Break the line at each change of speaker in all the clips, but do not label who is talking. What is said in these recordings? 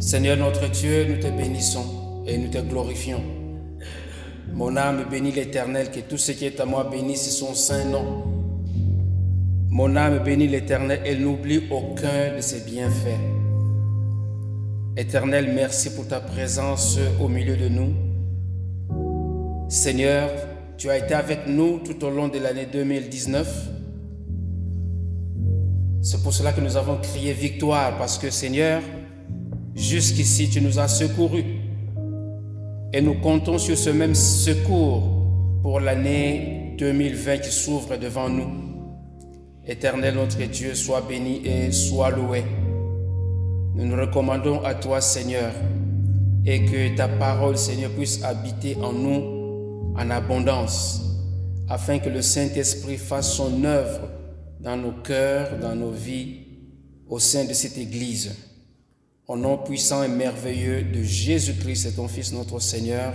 Seigneur notre Dieu, nous te bénissons et nous te glorifions. Mon âme bénit l'Éternel, que tout ce qui est à moi bénisse son saint nom. Mon âme bénit l'Éternel et n'oublie aucun de ses bienfaits. Éternel, merci pour ta présence au milieu de nous. Seigneur, tu as été avec nous tout au long de l'année 2019. C'est pour cela que nous avons crié victoire, parce que Seigneur, jusqu'ici tu nous as secourus. Et nous comptons sur ce même secours pour l'année 2020 qui s'ouvre devant nous. Éternel notre Dieu, sois béni et sois loué. Nous nous recommandons à toi, Seigneur, et que ta parole, Seigneur, puisse habiter en nous en abondance, afin que le Saint-Esprit fasse son œuvre dans nos cœurs, dans nos vies, au sein de cette Église. Au nom puissant et merveilleux de Jésus-Christ, ton Fils, notre Seigneur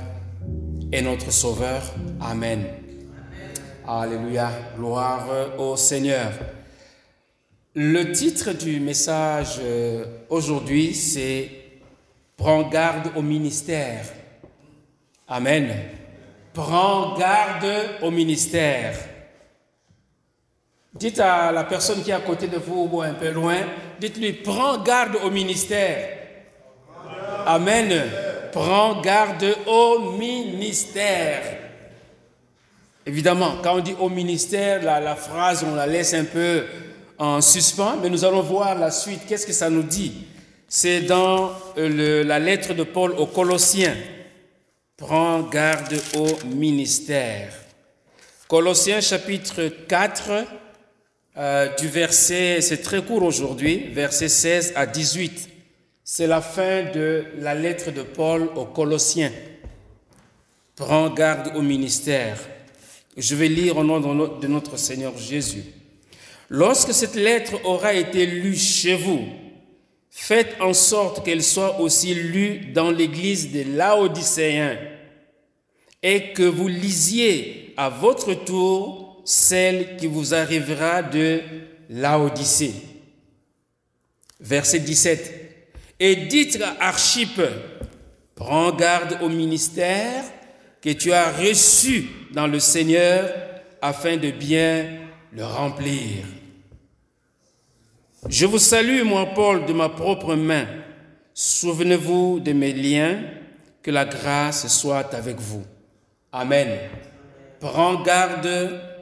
et notre Sauveur. Amen. Alléluia. Gloire au Seigneur. Le titre du message euh, aujourd'hui, c'est Prends garde au ministère. Amen. Prends garde au ministère. Dites à la personne qui est à côté de vous ou un peu loin, dites-lui, prends garde au ministère. Amen. Prends garde au ministère. Évidemment, quand on dit au ministère, la, phrase, on la laisse un peu en suspens, mais nous allons voir la suite. Qu'est-ce que ça nous dit? C'est dans euh, la lettre de Paul aux Colossiens. Prends garde au ministère. Colossiens chapitre 4, euh, du verset, c'est très court aujourd'hui, verset 16 à 18. C'est la fin de la lettre de Paul aux Colossiens. Prends garde au ministère. Je vais lire au nom de notre Seigneur Jésus. Lorsque cette lettre aura été lue chez vous, faites en sorte qu'elle soit aussi lue dans l'église des Laodicéens et que vous lisiez à votre tour celle qui vous arrivera de Laodicée. Verset 17. Et dites à prends garde au ministère que tu as reçu dans le Seigneur afin de bien le remplir. Je vous salue, moi Paul, de ma propre main. Souvenez-vous de mes liens, que la grâce soit avec vous. Amen. Prends garde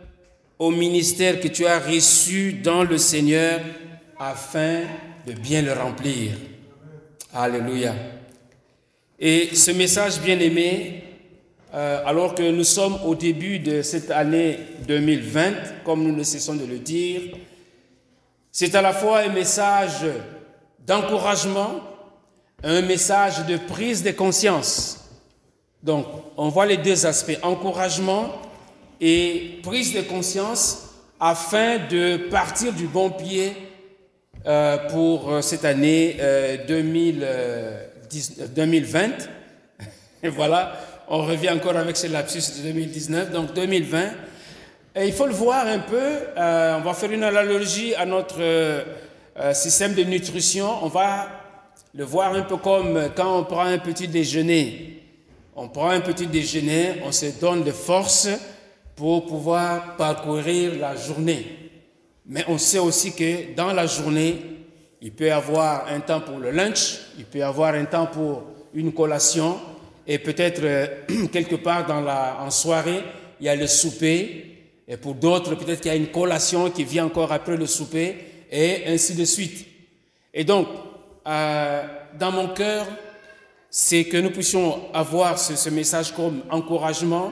au ministère que tu as reçu dans le Seigneur afin de bien le remplir. Alléluia. Et ce message bien-aimé, euh, alors que nous sommes au début de cette année 2020, comme nous ne cessons de le dire, c'est à la fois un message d'encouragement, un message de prise de conscience. Donc, on voit les deux aspects, encouragement et prise de conscience afin de partir du bon pied euh, pour euh, cette année 2020. Euh, et voilà, on revient encore avec ce lapsus de 2019, donc 2020. Et il faut le voir un peu, on va faire une analogie à notre système de nutrition, on va le voir un peu comme quand on prend un petit déjeuner. On prend un petit déjeuner, on se donne de force pour pouvoir parcourir la journée. Mais on sait aussi que dans la journée, il peut y avoir un temps pour le lunch, il peut y avoir un temps pour une collation, et peut-être euh, quelque part dans la, en soirée, il y a le souper, et pour d'autres, peut-être qu'il y a une collation qui vient encore après le souper, et ainsi de suite. Et donc, euh, dans mon cœur, c'est que nous puissions avoir ce, ce message comme encouragement,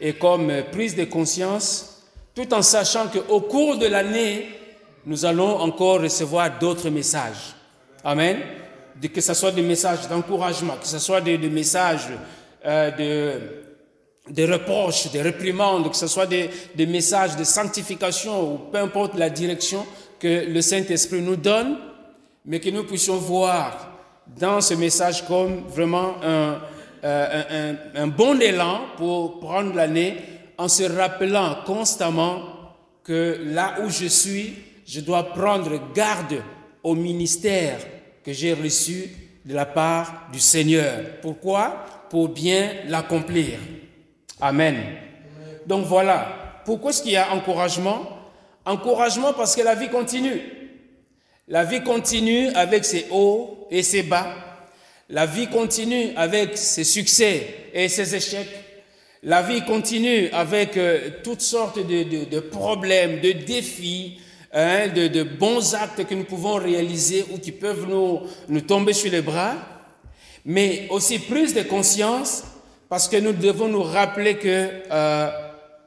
et comme prise de conscience, tout en sachant qu'au cours de l'année, nous allons encore recevoir d'autres messages. Amen. que ce soit des messages d'encouragement, que ce soit des, messages euh, de, de reproches, de réprimandes, que ce soit des, des messages de sanctification ou peu importe la direction que le Saint-Esprit nous donne, mais que nous puissions voir dans ce message comme vraiment un, euh, un, bon élan pour prendre l'année en se rappelant constamment que là où je suis, je dois prendre garde au ministère que j'ai reçu de la part du Seigneur. Pourquoi? Pour bien l'accomplir. Amen. Donc voilà. Pourquoi est-ce qu'il y a encouragement? Encouragement parce que la vie continue. La vie continue avec ses hauts et ses bas. La vie continue avec ses succès et ses échecs. La vie continue avec euh, toutes sortes de, problèmes, de défis, hein, de, bons actes que nous pouvons réaliser ou qui peuvent nous, nous tomber sur les bras, mais aussi plus de conscience parce que nous devons nous rappeler que euh,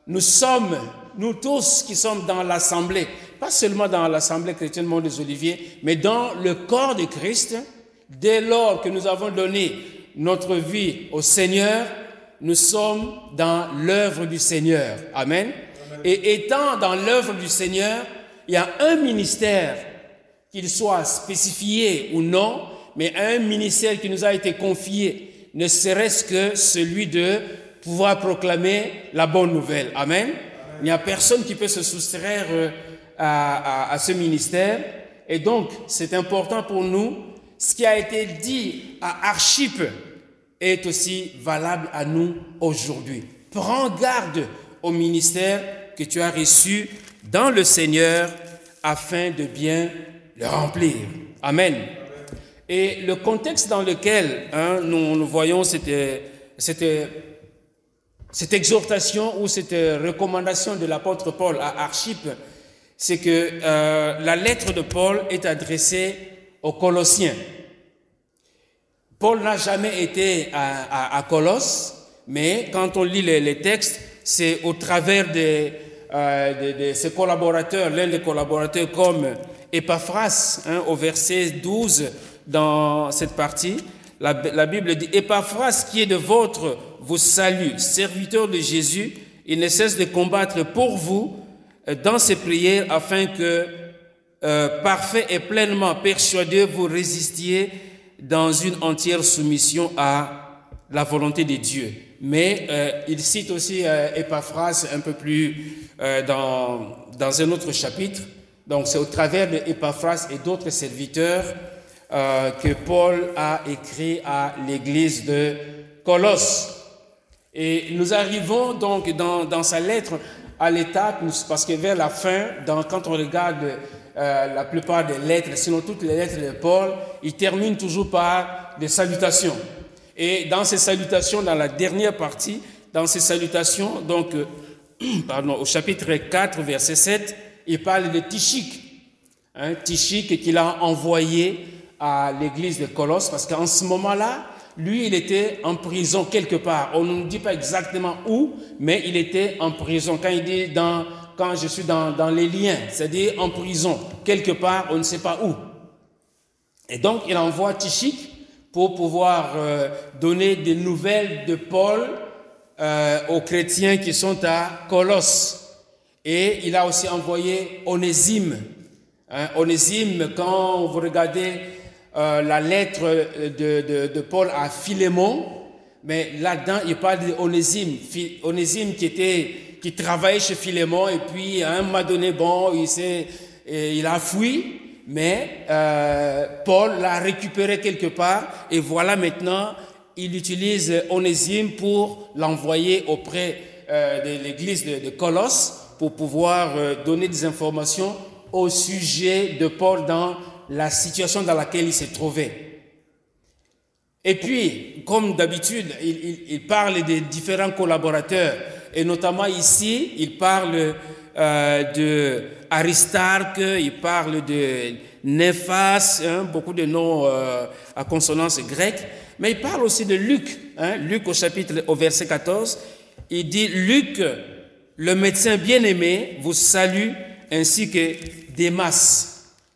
nous sommes, nous tous qui sommes dans l'assemblée, pas seulement dans l'assemblée chrétienne Monde des Oliviers, mais dans le corps de Christ, dès lors que nous avons donné notre vie au Seigneur, nous sommes dans l'œuvre du Seigneur. Amen. Et étant dans l'œuvre du Seigneur, il y a un ministère, qu'il soit spécifié ou non, mais un ministère qui nous a été confié, ne serait-ce que celui de pouvoir proclamer la bonne nouvelle. Amen. Il n'y a personne qui peut se soustraire euh, à, à, à ce ministère. Et donc, c'est important pour nous. Ce qui a été dit à Archip, est aussi valable à nous aujourd'hui. Prends garde au ministère que tu as reçu dans le Seigneur afin de bien le remplir. Amen. Et le contexte dans lequel hein, nous, voyons cette, exhortation ou cette recommandation de l'apôtre Paul à Archip, c'est que euh, la lettre de Paul est adressée aux Colossiens. Paul n'a jamais été à, Colosse, mais quand on lit les, textes, c'est au travers euh, de, ses collaborateurs, l'un des collaborateurs comme Epaphras, hein, au verset 12 dans cette partie, la, la, Bible dit, Epaphras qui est de votre, vous salue, serviteur de Jésus, il ne cesse de combattre pour vous euh, dans ses prières afin que, euh, parfait et pleinement persuadé, vous résistiez dans une entière soumission à la volonté de Dieu. Mais euh, il cite aussi euh, Epaphras un peu plus euh, dans, dans un autre chapitre. Donc c'est au travers de Epaphras et d'autres serviteurs que Paul a écrit à l'église de Colosse. Et nous arrivons donc dans, dans sa lettre à l'étape, parce que vers la fin, quand on regarde euh, la plupart des lettres, sinon toutes les lettres de Paul, il termine toujours par des salutations. Et dans ces salutations, dans la dernière partie, dans ces salutations, donc, euh, pardon, au chapitre 4, verset 7, il parle de Tichik. Hein, qu'il a envoyé à l'église de Colosse, parce qu'en ce moment-là, lui, il était en prison quelque part. On ne dit pas exactement où, mais il était en prison. Quand il dit dans quand je suis dans, les liens, c'est-à-dire en prison, quelque part, on ne sait pas où. Et donc, il envoie Tichik pour pouvoir euh, donner des nouvelles de Paul euh, aux chrétiens qui sont à Colosse. Et il a aussi envoyé Onésime. Hein, Onésime, quand vous regardez euh, la lettre de, Paul à Philémon, mais là-dedans, il parle d'Onésime. Onésime qui était qui travaillait chez Philémon et puis un moment donné, bon, il, s'est, il a fui, mais euh, Paul l'a récupéré quelque part et voilà maintenant, il utilise Onésime pour l'envoyer auprès euh, de l'église de, de, Colosse pour pouvoir euh, donner des informations au sujet de Paul dans la situation dans laquelle il s'est trouvé. Et puis, comme d'habitude, il, il, il parle des différents collaborateurs et notamment ici, il parle euh, de Aristarque, il parle de Néphas, hein, beaucoup de noms euh, à consonance grecque, mais il parle aussi de Luc. Hein, Luc au chapitre, au verset 14, il dit Luc, le médecin bien-aimé, vous salue, ainsi que Démas.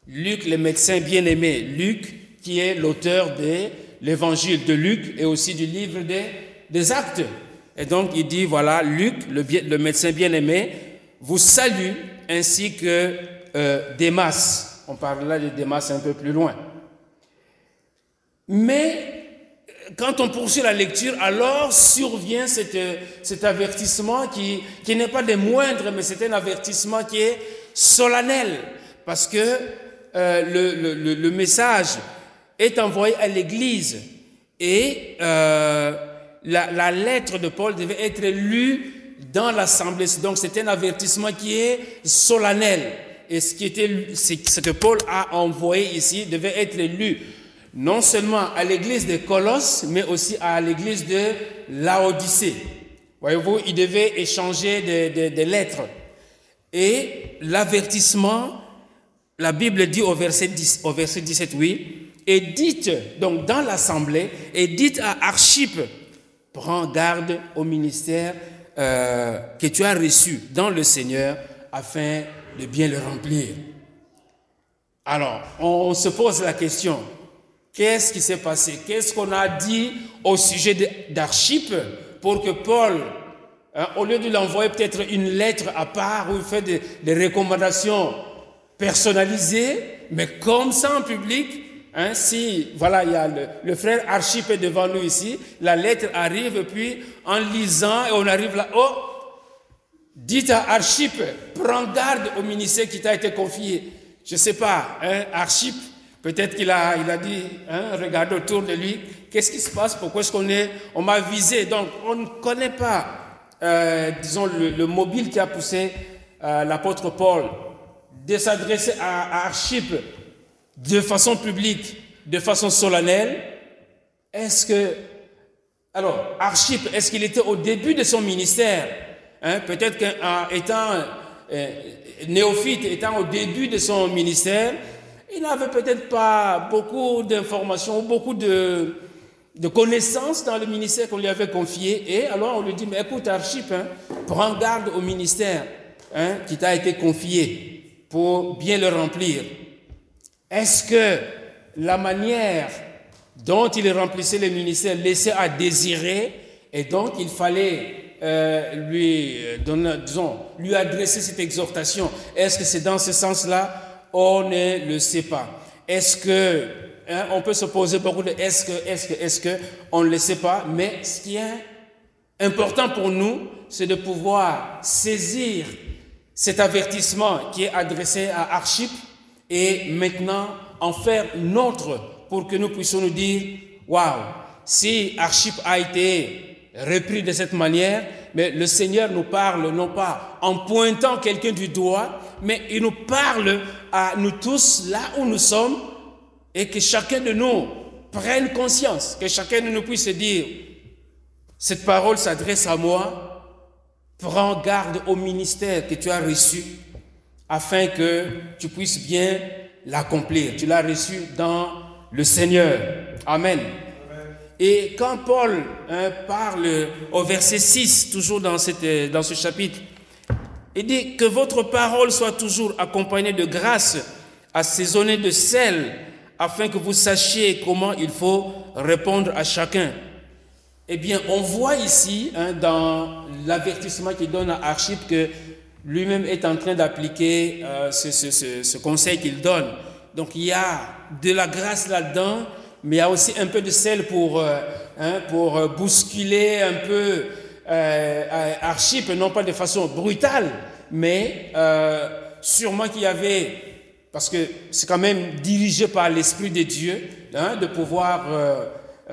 Luc, le médecin bien-aimé, Luc, qui est l'auteur de l'évangile de Luc et aussi du livre des, des actes. Et donc il dit, voilà, Luc, le, médecin bien-aimé, vous salue ainsi que euh, Démas. On parlera de Démas un peu plus loin. Mais quand on poursuit la lecture, alors survient cet, avertissement qui, n'est pas des moindres, mais c'est un avertissement qui est solennel. Parce que euh, le, message est envoyé à l'Église et euh, la, lettre de Paul devait être lue dans l'assemblée. Donc c'est un avertissement qui est solennel. Et ce, qui était, que Paul a envoyé ici devait être lu non seulement à l'église de Colosse, mais aussi à l'église de Laodicée. Voyez-vous, il devait échanger des, lettres. Et l'avertissement, la Bible dit au verset, 10, au verset 17, oui, et dites, donc dans l'assemblée, et dites à Archippe, prends garde au ministère euh, que tu as reçu dans le Seigneur afin de bien le remplir. Alors, on, se pose la question, qu'est-ce qui s'est passé? Qu'est-ce qu'on a dit au sujet d'Archippe pour que Paul, hein, au lieu de l'envoyer peut-être une lettre à part où il fait des, des recommandations personnalisées, mais comme ça en public, Hein, si, voilà, il y a le, frère Archip est devant nous ici, la lettre arrive, puis en lisant, et on arrive là, oh, dites à Archip, prends garde au ministère qui t'a été confié. Je ne sais pas, hein, Archip, peut-être qu'il a, il a dit, hein, regarde autour de lui, qu'est-ce qui se passe, pourquoi est-ce qu'on est, on m'a visé. Donc, on ne connaît pas, euh, disons, le, mobile qui a poussé euh, l'apôtre Paul de s'adresser à, à Archip de façon publique, de façon solennelle, est-ce que, alors, Archip, est-ce qu'il était au début de son ministère hein, Peut-être qu'étant euh, néophyte, étant au début de son ministère, il n'avait peut-être pas beaucoup d'informations, beaucoup de, connaissances dans le ministère qu'on lui avait confié. Et alors on lui dit, mais écoute Archip, hein, prends garde au ministère hein, qui t'a été confié pour bien le remplir. Est-ce que la manière dont il remplissait le ministère laissait à désirer et donc il fallait euh, lui, euh, lui adresser cette exhortation? Est-ce que c'est dans ce sens-là? On ne le sait pas. Est-ce que, hein, on peut se poser beaucoup de est-ce que, est-ce que, est-ce que, on ne le sait pas, mais ce qui est important pour nous, c'est de pouvoir saisir cet avertissement qui est adressé à Archip et maintenant en faire notre pour que nous puissions nous dire, waouh, si Archip a été repris de cette manière, mais le Seigneur nous parle non pas en pointant quelqu'un du doigt, mais il nous parle à nous tous là où nous sommes et que chacun de nous prenne conscience, que chacun de nous puisse dire, cette parole s'adresse à moi, prends garde au ministère que tu as reçu, afin que tu puisses bien l'accomplir. Tu l'as reçu dans le Seigneur. Amen. Et quand Paul hein, parle au verset 6, toujours dans, cette, dans ce chapitre, il dit que votre parole soit toujours accompagnée de grâce, assaisonnée de sel, afin que vous sachiez comment il faut répondre à chacun. Eh bien, on voit ici, hein, dans l'avertissement qu'il donne à Archip, que lui-même est en train d'appliquer euh, ce, conseil qu'il donne. Donc il y a de la grâce là-dedans, mais il y a aussi un peu de sel pour, euh, hein, pour euh, bousculer un peu Archip, non pas de façon brutale, mais sûrement qu'il y avait, parce que c'est quand même dirigé par l'Esprit de Dieu, hein, de pouvoir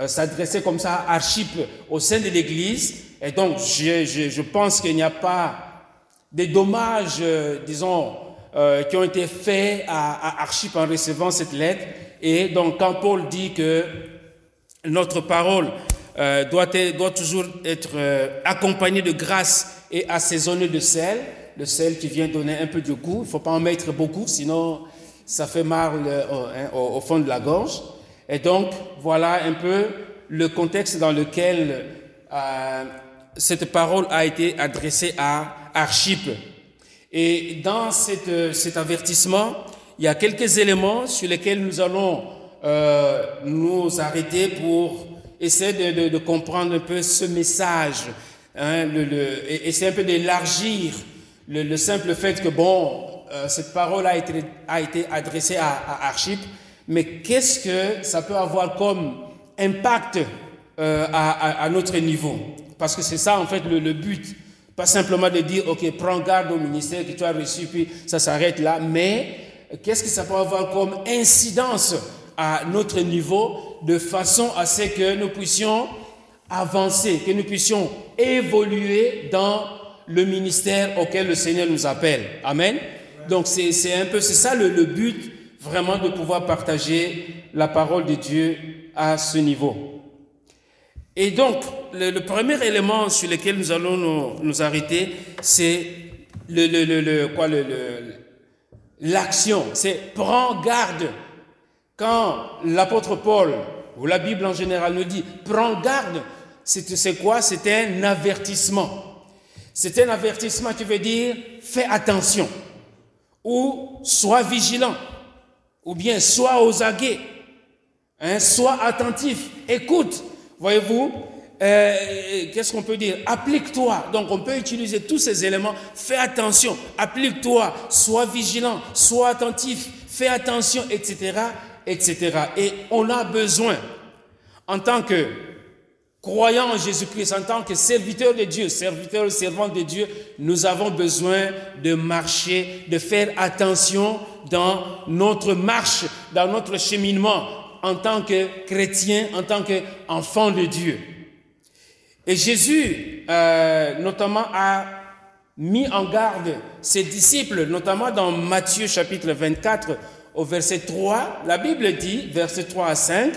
s'adresser comme ça à Archip au sein de l'Église. Et donc je, pense qu'il n'y a pas des dommages, euh, disons, euh, qui ont été faits à, Archip en recevant cette lettre. Et donc, quand Paul dit que notre parole euh, doit toujours être accompagnée de grâce et assaisonnée de sel, le sel qui vient donner un peu de goût, il ne faut pas en mettre beaucoup, sinon ça fait mal hein, au, au, fond de la gorge. Et donc, voilà un peu le contexte dans lequel cette parole a été adressée à Archip. Et dans cet avertissement, il y a quelques éléments sur lesquels nous allons euh, nous arrêter pour essayer de, comprendre un peu ce message, hein, le, le, et essayer un peu d'élargir le, le, simple fait que, bon, euh, cette parole a été, a été adressée à, Archip, mais qu'est-ce que ça peut avoir comme impact euh, à, à, à, notre niveau? Parce que c'est ça, en fait, le, le but pas simplement de dire, OK, prends garde au ministère que tu as reçu, puis ça s'arrête là. Mais qu'est-ce que ça peut avoir comme incidence à notre niveau de façon à ce que nous puissions avancer, que nous puissions évoluer dans le ministère auquel le Seigneur nous appelle. Amen. Donc c'est un peu, c'est ça le, le, but vraiment de pouvoir partager la parole de Dieu à ce niveau. Et donc, le, premier élément sur lequel nous allons nous, arrêter, c'est le, quoi, l'action. C'est prends garde. Quand l'apôtre Paul ou la Bible en général nous dit prends garde, c'est quoi? C'est un avertissement. C'est un avertissement qui veut dire fais attention ou sois vigilant ou bien sois aux aguets, hein, sois attentif, écoute. Voyez-vous, euh, qu'est-ce qu'on peut dire? Applique-toi. Donc on peut utiliser tous ces éléments. Fais attention, applique-toi, sois vigilant, sois attentif, fais attention, etc., etc. Et on a besoin, en tant que croyant en Jésus-Christ, en tant que serviteur de Dieu, serviteur, servant de Dieu, nous avons besoin de marcher, de faire attention dans notre marche, dans notre cheminement en tant que chrétien, en tant qu'enfant de Dieu. Et Jésus, euh, notamment, a mis en garde ses disciples, notamment dans Matthieu chapitre 24 au verset 3. La Bible dit, verset 3 à 5,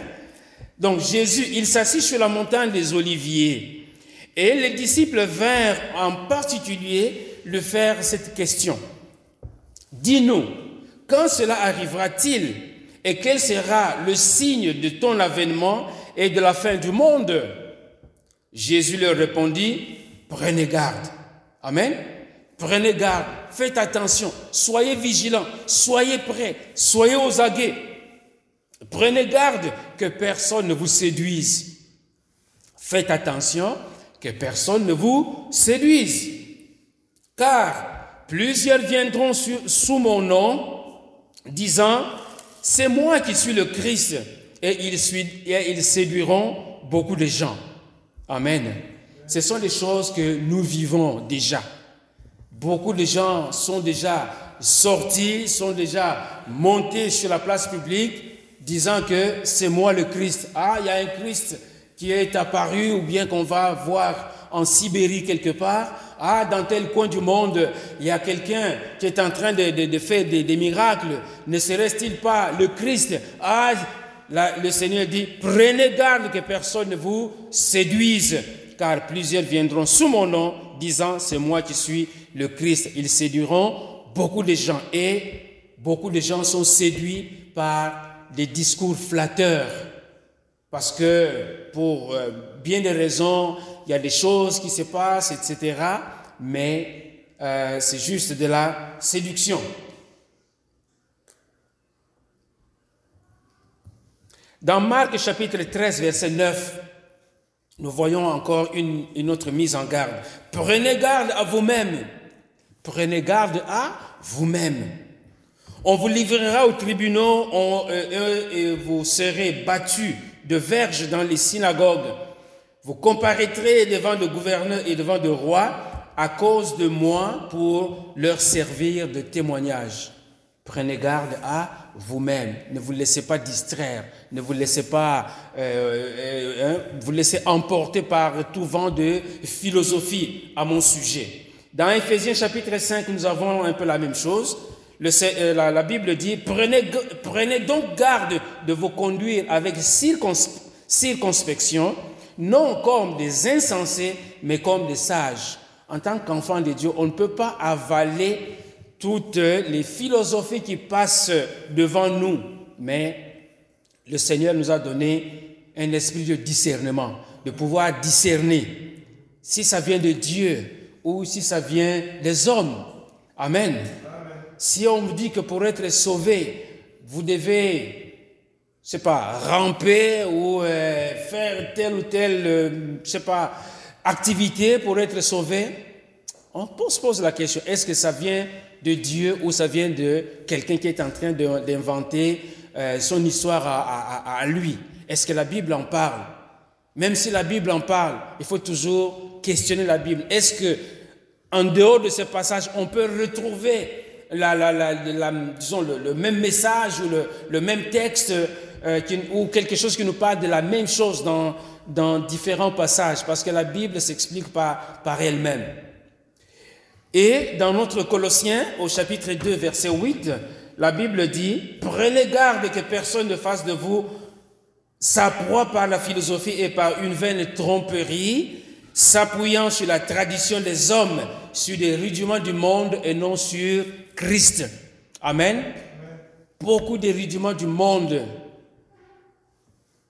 donc Jésus, il s'assit sur la montagne des Oliviers. Et les disciples vinrent en particulier lui faire cette question. Dis-nous, quand cela arrivera-t-il et quel sera le signe de ton avènement et de la fin du monde? Jésus leur répondit, prenez garde. Amen. Prenez garde, faites attention, soyez vigilants, soyez prêts, soyez aux aguets. Prenez garde que personne ne vous séduise. Faites attention que personne ne vous séduise. Car plusieurs viendront sous mon nom, disant, c'est moi qui suis le Christ, et ils, séduiront beaucoup de gens. Amen. Ce sont des choses que nous vivons déjà. Beaucoup de gens sont déjà sortis, sont déjà montés sur la place publique disant que c'est moi le Christ. Ah, il y a un Christ qui est apparu ou bien qu'on va voir en Sibérie quelque part. Ah, dans tel coin du monde, il y a quelqu'un qui est en train de, faire des, miracles. Ne serait-il pas le Christ? Ah, le Seigneur dit, prenez garde que personne ne vous séduise, car plusieurs viendront sous mon nom, disant, c'est moi qui suis le Christ. Ils séduiront beaucoup de gens et beaucoup de gens sont séduits par des discours flatteurs, parce que pour euh, bien des raisons, il y a des choses qui se passent, etc. Mais euh, c'est juste de la séduction. Dans Marc chapitre 13, verset 9, nous voyons encore une, autre mise en garde. Prenez garde à vous-même. Prenez garde à vous-même. On vous livrera aux tribunaux euh, et vous serez battus de verges dans les synagogues. Vous comparaîtrez devant le gouverneur et devant le roi à cause de moi pour leur servir de témoignage. Prenez garde à vous-même. Ne vous laissez pas distraire. Ne vous laissez pas euh, euh, hein, vous laissez emporter par tout vent de philosophie à mon sujet. Dans Ephésiens chapitre 5, nous avons un peu la même chose. Euh, la, Bible dit, prenez, prenez donc garde de vous conduire avec circonspection, non comme des insensés, mais comme des sages. En tant qu'enfant de Dieu, on ne peut pas avaler toutes les philosophies qui passent devant nous, mais le Seigneur nous a donné un esprit de discernement, de pouvoir discerner si ça vient de Dieu ou si ça vient des hommes. Amen si on vous dit que pour être sauvé, vous devez, je sais pas, ramper ou euh, faire telle ou telle, euh, je sais pas, activité pour être sauvé, on se pose la question, est-ce que ça vient de Dieu ou ça vient de quelqu'un qui est en train d'inventer euh, son histoire à, lui? Est-ce que la Bible en parle? Même si la Bible en parle, il faut toujours questionner la Bible. Est-ce que en dehors de ce passage, on peut retrouver la, la, la, disons, le, même message ou le, le même texte euh, ou quelque chose qui nous parle de la même chose dans, dans différents passages, parce que la Bible s'explique par, par elle-même. Et dans notre Colossiens, au chapitre 2, verset 8, la Bible dit, prenez garde que personne ne fasse de vous sa proie par la philosophie et par une vaine tromperie, s'appuyant sur la tradition des hommes, sur des rudiments du monde et non sur Christ. Amen. Beaucoup de rudiments du monde.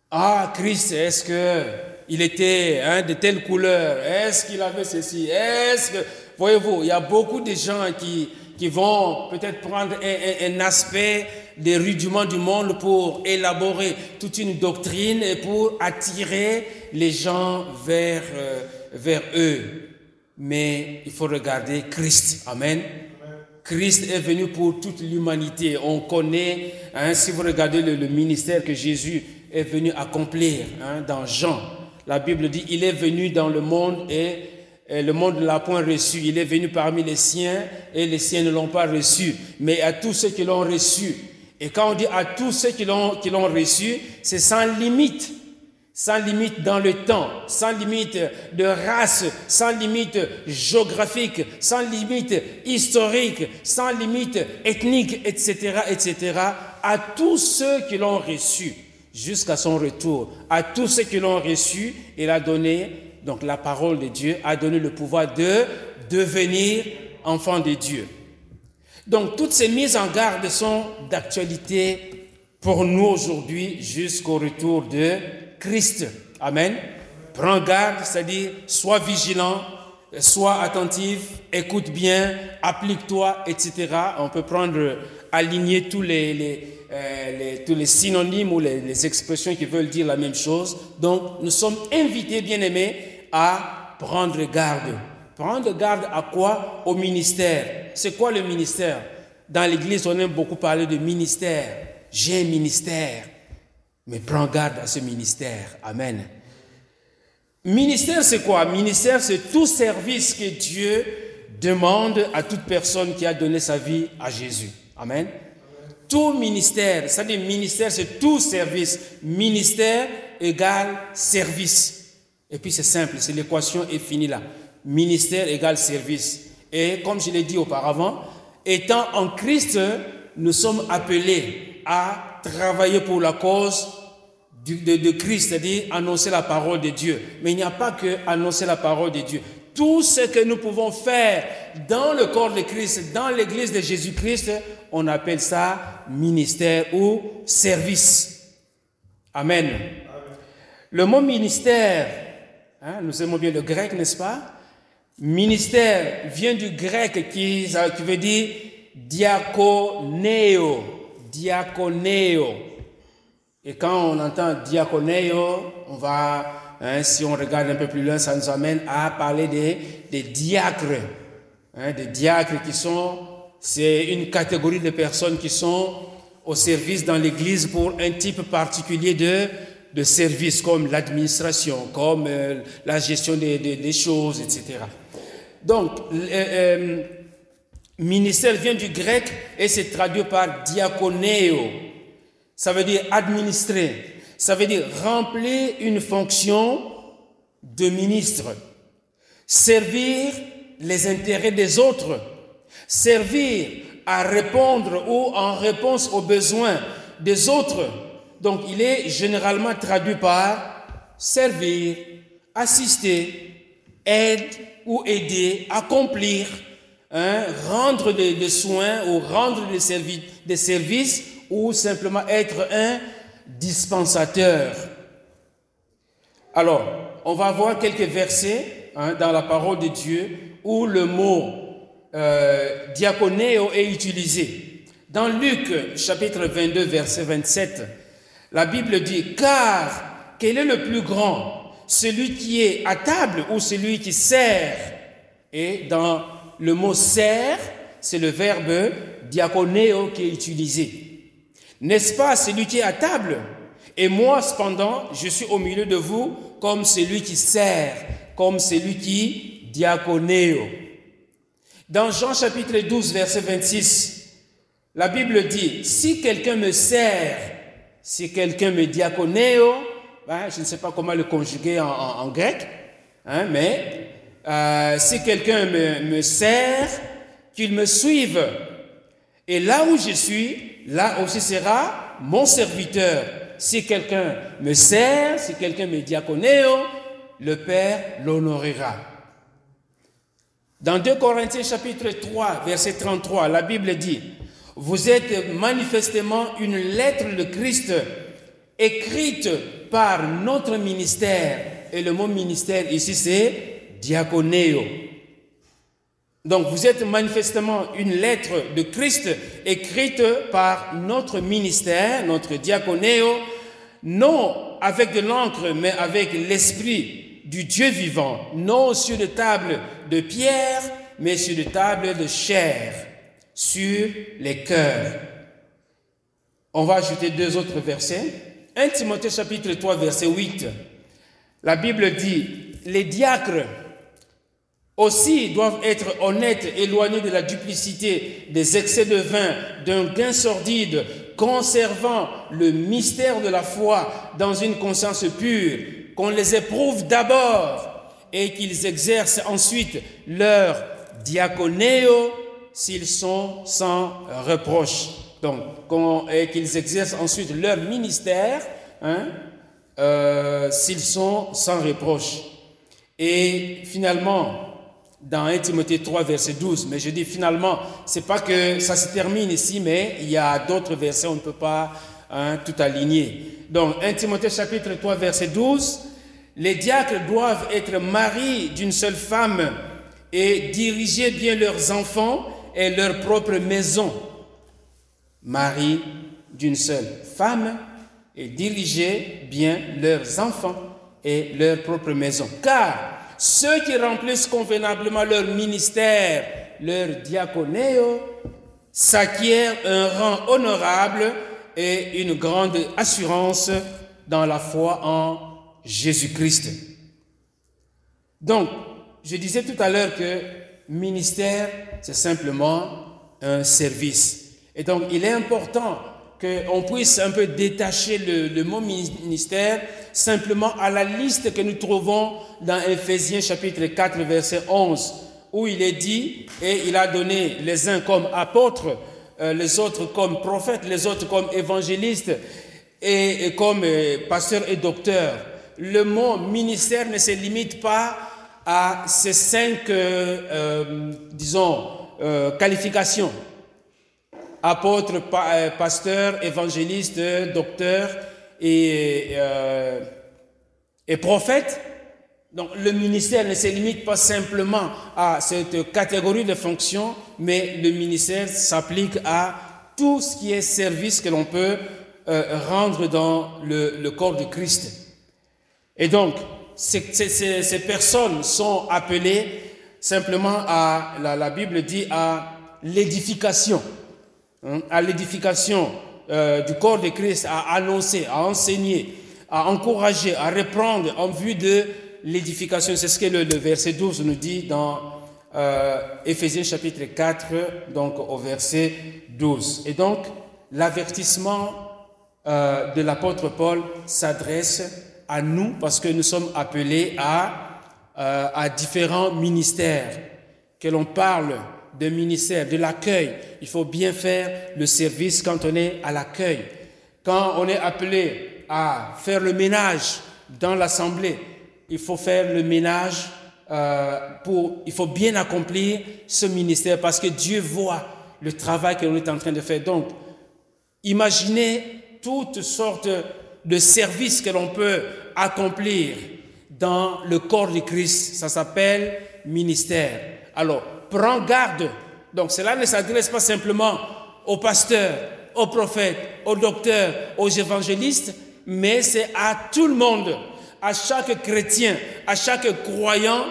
Ah, Christ, est-ce que il était hein, de telle couleur? Est-ce qu'il avait ceci? Est-ce que voyez-vous, il y a beaucoup de gens qui qui vont peut-être prendre un, aspect des rudiments du monde pour élaborer toute une doctrine et pour attirer les gens vers, euh, vers eux. Mais il faut regarder Christ. Amen. Christ est venu pour toute l'humanité. On connaît, hein, si vous regardez le, ministère que Jésus est venu accomplir hein, dans Jean, la Bible dit, il est venu dans le monde et le monde ne l'a point reçu. Il est venu parmi les siens et les siens ne l'ont pas reçu. Mais à tous ceux qui l'ont reçu. Et quand on dit à tous ceux qui l'ont reçu, c'est sans limite. Sans limite dans le temps, sans limite de race, sans limite géographique, sans limite historique, sans limite ethnique, etc., etc., à tous ceux qui l'ont reçu jusqu'à son retour. À tous ceux qui l'ont reçu, il a donné donc la parole de Dieu a donné le pouvoir de devenir enfant de Dieu. Donc toutes ces mises en garde sont d'actualité pour nous aujourd'hui jusqu'au retour de Christ. Amen. Prends garde, c'est-à-dire sois vigilant, sois attentif, écoute bien, applique-toi, etc. On peut prendre, aligner tous les, euh, tous les synonymes ou les, les expressions qui veulent dire la même chose. Donc nous sommes invités, bien aimés, à prendre garde. Prendre garde à quoi? Au ministère. C'est quoi le ministère? Dans l'Église, on aime beaucoup parler de ministère. J'ai un ministère. Mais prends garde à ce ministère. Amen. Ministère, c'est quoi? Ministère, c'est tout service que Dieu demande à toute personne qui a donné sa vie à Jésus. Amen. Tout ministère, c'est-à-dire ministère, c'est tout service. Ministère égale service. Et puis c'est simple, c'est l'équation est finie là. Ministère égale service. Et comme je l'ai dit auparavant, étant en Christ, nous sommes appelés à travailler pour la cause de, Christ, c'est-à-dire annoncer la parole de Dieu. Mais il n'y a pas que annoncer la parole de Dieu. Tout ce que nous pouvons faire dans le corps de Christ, dans l'église de Jésus-Christ, on appelle ça ministère ou service. Amen. Le mot ministère Hein, nous aimons bien le grec, n'est-ce pas? Ministère vient du grec qui, qui veut dire diakoneo. Diakoneo. Et quand on entend diakoneo, on va, hein, si on regarde un peu plus loin, ça nous amène à parler des, des diacres. Hein, des diacres qui sont, c'est une catégorie de personnes qui sont au service dans l'Église pour un type particulier de, de services comme l'administration, comme euh, la gestion des, choses, etc. Donc, euh, ministère vient du grec et c'est traduit par diakoneo. Ça veut dire administrer. Ça veut dire remplir une fonction de ministre. Servir les intérêts des autres. Servir à répondre ou en réponse aux besoins des autres donc il est généralement traduit par servir, assister, aide ou aider, accomplir, hein, rendre des, soins ou rendre des, des services ou simplement être un dispensateur. Alors, on va voir quelques versets hein, dans la parole de Dieu où le mot euh, diaconéo est utilisé. Dans Luc chapitre 22, verset 27, la Bible dit, car quel est le plus grand Celui qui est à table ou celui qui sert? Et dans le mot sert, c'est le verbe diaconéo qui est utilisé. N'est-ce pas celui qui est à table? Et moi, cependant, je suis au milieu de vous comme celui qui sert, comme celui qui diaconéo. Dans Jean chapitre 12, verset 26, la Bible dit, si quelqu'un me sert, Si quelqu'un me diaconéo, hein, je ne sais pas comment le conjuguer en, grec, hein, mais euh, si quelqu'un me sert, qu'il me suive. Et là où je suis, là aussi sera mon serviteur. Si quelqu'un me sert, si quelqu'un me diaconéo, le Père l'honorera. Dans 2 Corinthiens chapitre 3, verset 33, la Bible dit, Vous êtes manifestement une lettre de Christ écrite par notre ministère. Et le mot ministère ici, c'est diaconéo. Donc vous êtes manifestement une lettre de Christ écrite par notre ministère, notre diaconéo, non avec de l'encre, mais avec l'esprit du Dieu vivant, non sur des tables de pierre, mais sur des tables de chair, sur les cœurs. On va ajouter deux autres versets. 1 Timothée chapitre 3, verset 8. La Bible dit, les diacres aussi doivent être honnêtes, éloignés de la duplicité, des excès de vin, d'un gain sordide, conservant le mystère de la foi dans une conscience pure, qu'on les éprouve d'abord et qu'ils exercent ensuite leur diaconéo s'ils sont sans reproche. Donc, et qu'ils exercent ensuite leur ministère hein, euh, s'ils sont sans reproche. Et finalement, dans 1 Timothée 3, verset 12. Mais je dis finalement, c'est pas que ça se termine ici, mais il y a d'autres versets, on ne peut pas hein, tout aligner. Donc 1 Timothée chapitre 3, verset 12. Les diacres doivent être maris d'une seule femme et diriger bien leurs enfants et leur propre maison. Mari d'une seule femme et diriger bien leurs enfants et leur propre maison. Car ceux qui remplissent convenablement leur ministère, leur diaconéo, s'acquièrent un rang honorable et une grande assurance dans la foi en Jésus-Christ. Donc, je disais tout à l'heure que ministère, c'est simplement un service. Et donc, il est important qu'on puisse un peu détacher le, mot ministère simplement à la liste que nous trouvons dans Ephésiens chapitre 4 verset 11 où il est dit et il a donné les uns comme apôtres, euh, les autres comme prophètes, les autres comme évangélistes et, comme euh, pasteurs et docteurs. Le mot ministère ne se limite pas à ces cinq, euh, disons, qualifications apôtre, euh, pasteur, évangéliste, docteur et, euh, et prophète. Donc le ministère ne se limite pas simplement à cette catégorie de fonctions, mais le ministère s'applique à tout ce qui est service que l'on peut euh, rendre dans le, corps de Christ. Et donc, ces, personnes sont appelées simplement à, la Bible dit, à l'édification. Hein, à l'édification euh, du corps de Christ, à annoncer, à enseigner, à encourager, à reprendre en vue de l'édification. C'est ce que le, verset 12 nous dit dans euh, Éphésiens chapitre 4, donc au verset 12. Et donc, l'avertissement euh, de l'apôtre Paul s'adresse à nous parce que nous sommes appelés à, à différents ministères, que l'on parle de ministère, de l'accueil. Il faut bien faire le service quand on est à l'accueil. Quand on est appelé à faire le ménage dans l'assemblée, il faut faire le ménage euh, pour, il faut bien accomplir ce ministère parce que Dieu voit le travail que l'on est en train de faire. Donc, imaginez toutes sortes de services que l'on peut accomplir dans le corps de Christ. Ça s'appelle ministère. Alors, prends garde. Donc cela ne s'adresse pas simplement aux pasteurs, aux prophètes, aux docteurs, aux évangélistes, mais c'est à tout le monde, à chaque chrétien, à chaque croyant,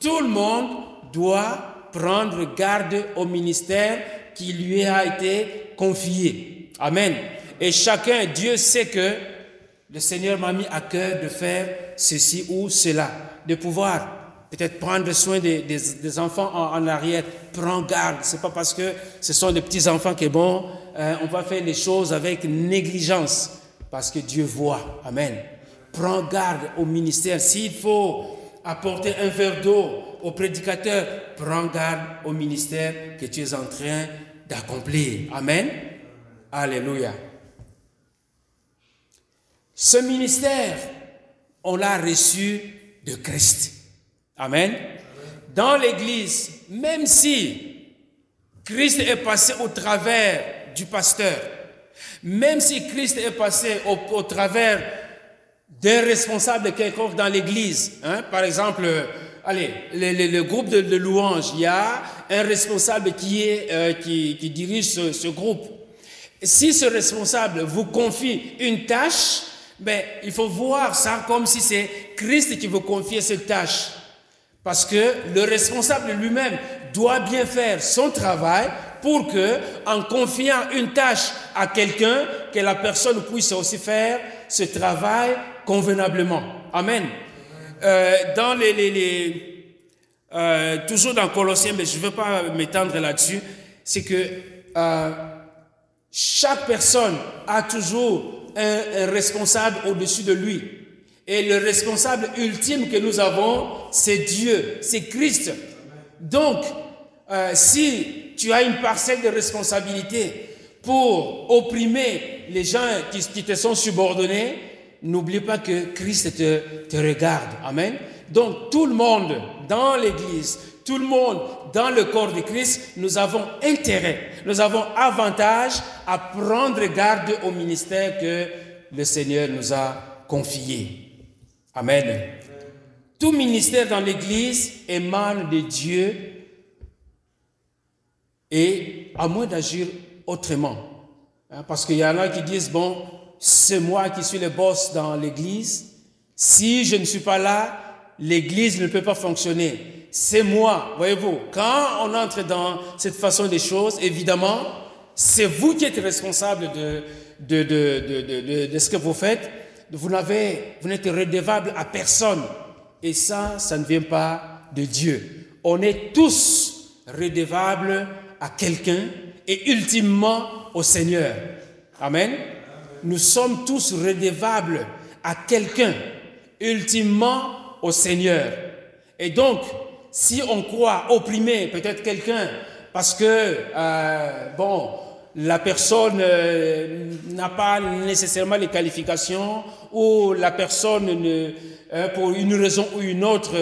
tout le monde doit prendre garde au ministère qui lui a été confié. Amen. Et chacun, Dieu sait que le Seigneur m'a mis à cœur de faire ceci ou cela, de pouvoir peut-être prendre soin des, enfants en, arrière. Prends garde. C'est pas parce que ce sont des petits enfants que bon, euh, on va faire les choses avec négligence. parce que Dieu voit. Amen. Prends garde au ministère. S'il faut apporter un verre d'eau au prédicateur, prends garde au ministère que tu es en train d'accomplir. Amen. Alléluia. Ce ministère, on l'a reçu de Christ. Amen. Dans l'Église, même si Christ est passé au travers du pasteur, même si Christ est passé au, travers d'un responsable quelconque dans l'Église, hein, par exemple, allez, le, groupe de, louanges, il y a un responsable qui, est, euh, qui, dirige ce, ce groupe. Si ce responsable vous confie une tâche, ben, il faut voir ça comme si c'est Christ qui vous confie cette tâche. Parce que le responsable lui-même doit bien faire son travail pour que, en confiant une tâche à quelqu'un, que la personne puisse aussi faire ce travail convenablement. Amen. Euh, euh, toujours dans Colossiens, mais je ne veux pas m'étendre là-dessus, c'est que euh, chaque personne a toujours un, responsable au-dessus de lui. Et le responsable ultime que nous avons, c'est Dieu, c'est Christ. Donc, euh, si tu as une parcelle de responsabilité pour opprimer les gens qui, te sont subordonnés, n'oublie pas que Christ te, te regarde. Amen. Donc, tout le monde dans l'Église, tout le monde dans le corps de Christ, nous avons intérêt, nous avons avantage à prendre garde au ministère que le Seigneur nous a confié. Amen. Tout ministère dans l'Église émane de Dieu et à moins d'agir autrement. Hein, parce qu'il y en a qui disent, bon, c'est moi qui suis le boss dans l'Église. Si je ne suis pas là, l'Église ne peut pas fonctionner c'est moi. Voyez-vous, quand on entre dans cette façon des choses, évidemment, c'est vous qui êtes responsable de, de, de, de, ce que vous faites. Vous n'avez, vous n'êtes redevable à personne. Et ça, ça ne vient pas de Dieu. On est tous redevables à quelqu'un et ultimement au Seigneur. Amen. Nous sommes tous redevables à quelqu'un, ultimement au Seigneur. Et donc, si on croit opprimer peut-être quelqu'un parce que, euh, bon, la personne euh, n'a pas nécessairement les qualifications ou la personne, ne, euh, pour une raison ou une autre,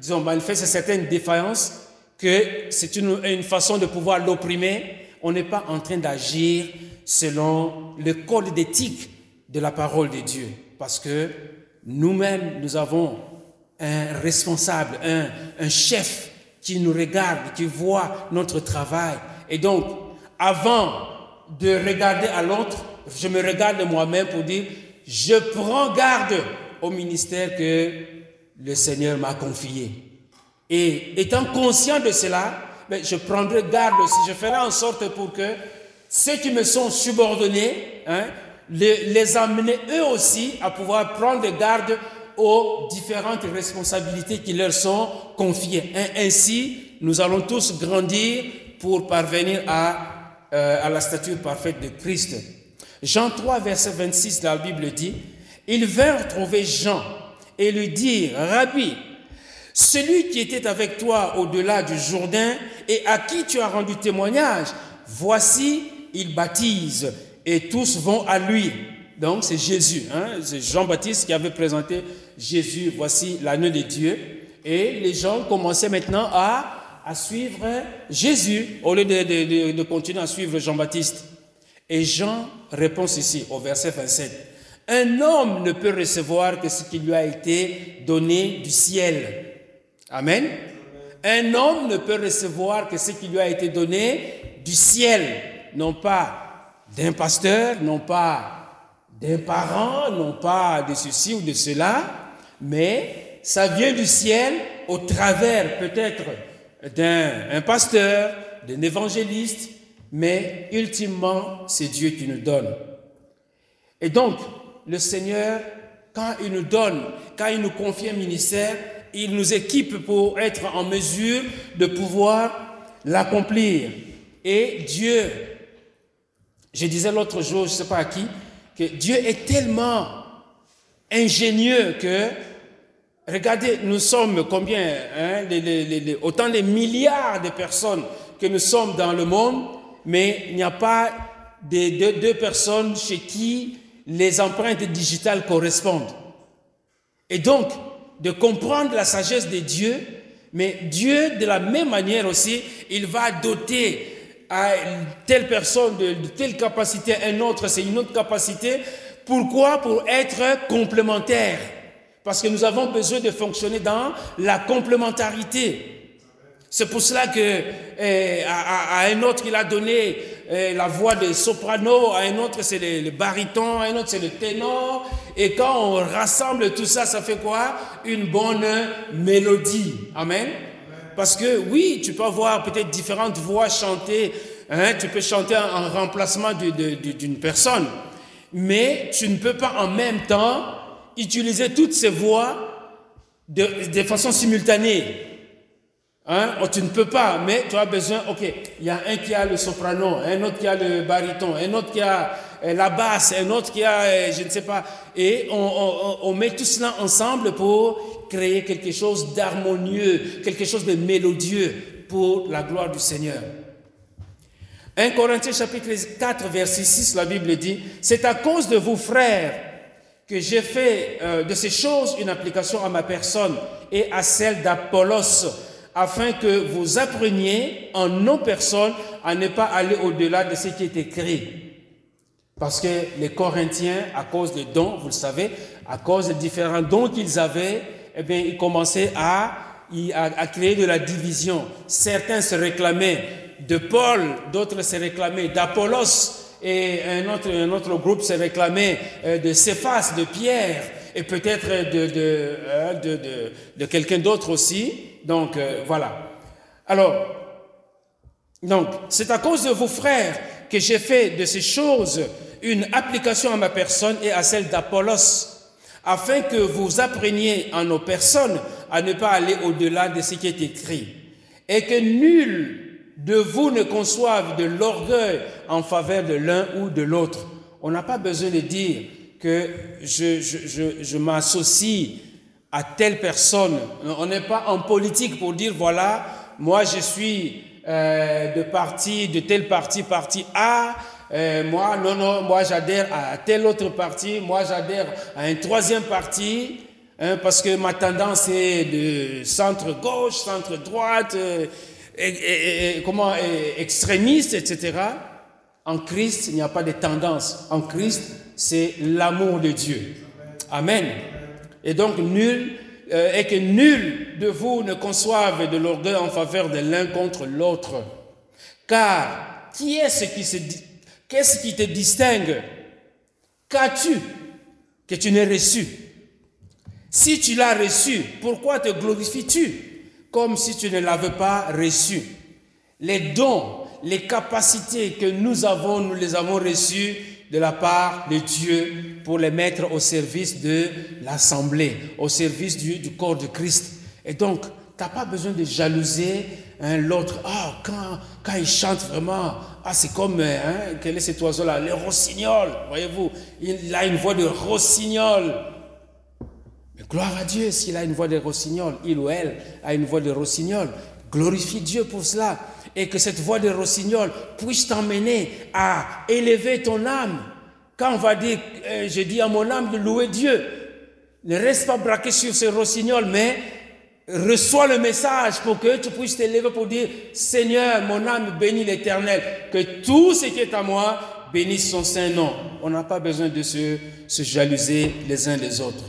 disons, manifeste certaines défaillances, que c'est une, une façon de pouvoir l'opprimer, on n'est pas en train d'agir selon le code d'éthique de la parole de Dieu. Parce que nous-mêmes, nous avons un responsable, un, un chef qui nous regarde, qui voit notre travail. Et donc, avant de regarder à l'autre, je me regarde moi-même pour dire, je prends garde au ministère que le Seigneur m'a confié. Et étant conscient de cela, ben, je prendrai garde aussi, je ferai en sorte pour que ceux qui me sont subordonnés, hein, les, amener eux aussi à pouvoir prendre garde aux différentes responsabilités qui leur sont confiées. Ainsi, nous allons tous grandir pour parvenir à, à la stature parfaite de Christ. Jean 3, verset 26, la Bible dit, ils vinrent trouver Jean et lui dire, Rabbi, celui qui était avec toi au-delà du Jourdain et à qui tu as rendu témoignage, voici, il baptise et tous vont à lui. Donc c'est Jésus, hein? c'est Jean-Baptiste qui avait présenté Jésus, voici l'agneau de Dieu. Et les gens commençaient maintenant à, à suivre Jésus au lieu de, de, de continuer à suivre Jean-Baptiste. Et Jean répond ceci au verset 27. Un homme ne peut recevoir que ce qui lui a été donné du ciel. Amen. Un homme ne peut recevoir que ce qui lui a été donné du ciel, non pas d'un pasteur, non pas d'un parent, non pas de ceci ou de cela, mais ça vient du ciel au travers peut-être d'un pasteur, d'un évangéliste, mais ultimement, c'est Dieu qui nous donne. Et donc, le Seigneur, quand il nous donne, quand il nous confie un ministère, il nous équipe pour être en mesure de pouvoir l'accomplir. Et Dieu, je disais l'autre jour, je ne sais pas à qui, que Dieu est tellement ingénieux que, regardez, nous sommes combien hein, Autant de milliards de personnes que nous sommes dans le monde, mais il n'y a pas de deux personnes chez qui les empreintes digitales correspondent. Et donc, de comprendre la sagesse de Dieu, mais Dieu, de la même manière aussi, il va doter à telle personne de, telle capacité, un autre, c'est une autre capacité. Pourquoi? Pour être complémentaire. Parce que nous avons besoin de fonctionner dans la complémentarité. C'est pour cela que eh, à, un autre il a donné eh, la voix de soprano, à un autre c'est le, le, baryton, à un autre c'est le ténor. Et quand on rassemble tout ça, ça fait quoi? Une bonne mélodie. Amen? Parce que oui, tu peux avoir peut-être différentes voix chantées. Hein, tu peux chanter en, remplacement d'une personne. Mais tu ne peux pas en même temps utiliser toutes ces voix de, façon simultanée. Hein? Oh, tu ne peux pas, mais tu as besoin, ok, il y a un qui a le soprano, un autre qui a le baryton, un autre qui a euh, la basse, un autre qui a, euh, je ne sais pas, et on, met tout cela ensemble pour créer quelque chose d'harmonieux, quelque chose de mélodieux pour la gloire du Seigneur. 1 Corinthiens chapitre 4, verset 6, la Bible dit, c'est à cause de vous, frères, que j'ai fait euh, de ces choses une application à ma personne et à celle d'Apollos afin que vous appreniez en nos personnes à ne pas aller au-delà de ce qui est écrit. Parce que les Corinthiens, à cause des dons, vous le savez, à cause des différents dons qu'ils avaient, eh bien, ils commençaient à, à, créer de la division. Certains se réclamaient de Paul, d'autres se réclamaient d'Apollos, et un autre, un autre groupe se réclamait euh, de Céphas, de Pierre, et peut-être de, de, euh, de, de, de quelqu'un d'autre aussi. Donc euh, voilà. Alors, donc, c'est à cause de vos frères que j'ai fait de ces choses une application à ma personne et à celle d'Apollos, afin que vous appreniez en nos personnes à ne pas aller au-delà de ce qui est écrit, et que nul de vous ne conçoive de l'orgueil en faveur de l'un ou de l'autre. On n'a pas besoin de dire que je, je, je, je m'associe à telle personne. On n'est pas en politique pour dire, voilà, moi je suis euh, de parti, de tel parti, parti A, euh, moi, non, non, moi j'adhère à tel autre parti, moi j'adhère à un troisième parti, hein, parce que ma tendance est de centre-gauche, centre-droite, euh, comment, extrémiste, etc. En Christ, il n'y a pas de tendance. En Christ, c'est l'amour de Dieu. Amen. Et donc, nul, euh, et que nul de vous ne conçoive de l'orgueil en faveur de l'un contre l'autre. Car, qui est-ce qui se, qu'est-ce qui te distingue? Qu'as-tu que tu n'aies reçu? Si tu l'as reçu, pourquoi te glorifies-tu? Comme si tu ne l'avais pas reçu? Les dons, les capacités que nous avons, nous les avons reçus de la part de Dieu pour les mettre au service de l'assemblée, au service du, corps de Christ. Et donc, tu n'as pas besoin de jalouser hein, l'autre. Ah, quand, quand il chante vraiment, ah, c'est comme, hein, quel est cet oiseau-là? Le rossignol, voyez-vous, il a une voix de rossignol. Mais gloire à Dieu s'il a une voix de rossignol, il ou elle a une voix de rossignol. Glorifie Dieu pour cela et que cette voix de rossignol puisse t'emmener à élever ton âme. Quand on va dire, euh, je dis à mon âme de louer Dieu, ne reste pas braqué sur ce rossignol, mais reçois le message pour que tu puisses t'élever pour dire, Seigneur, mon âme bénit l'éternel, que tout ce qui est à moi bénisse son saint nom. On n'a pas besoin de se, se jalouser les uns les autres.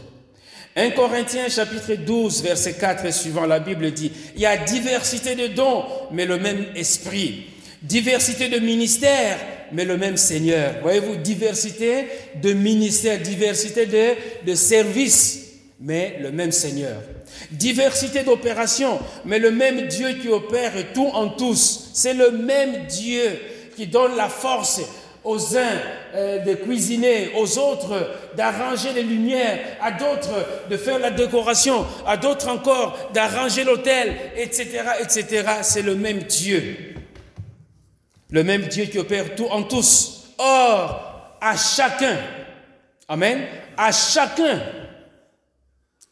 1 Corinthiens chapitre 12, verset 4 et suivant, la Bible dit, il y a diversité de dons, mais le même esprit. Diversité de ministères, mais le même Seigneur. Voyez-vous, diversité de ministères, diversité de, de services, mais le même Seigneur. Diversité d'opérations, mais le même Dieu qui opère tout en tous. C'est le même Dieu qui donne la force aux uns euh, de cuisiner, aux autres d'arranger les lumières, à d'autres de faire la décoration, à d'autres encore d'arranger l'hôtel, etc., etc. C'est le même Dieu. Le même Dieu qui opère tout en tous. Or, à chacun, Amen. À chacun,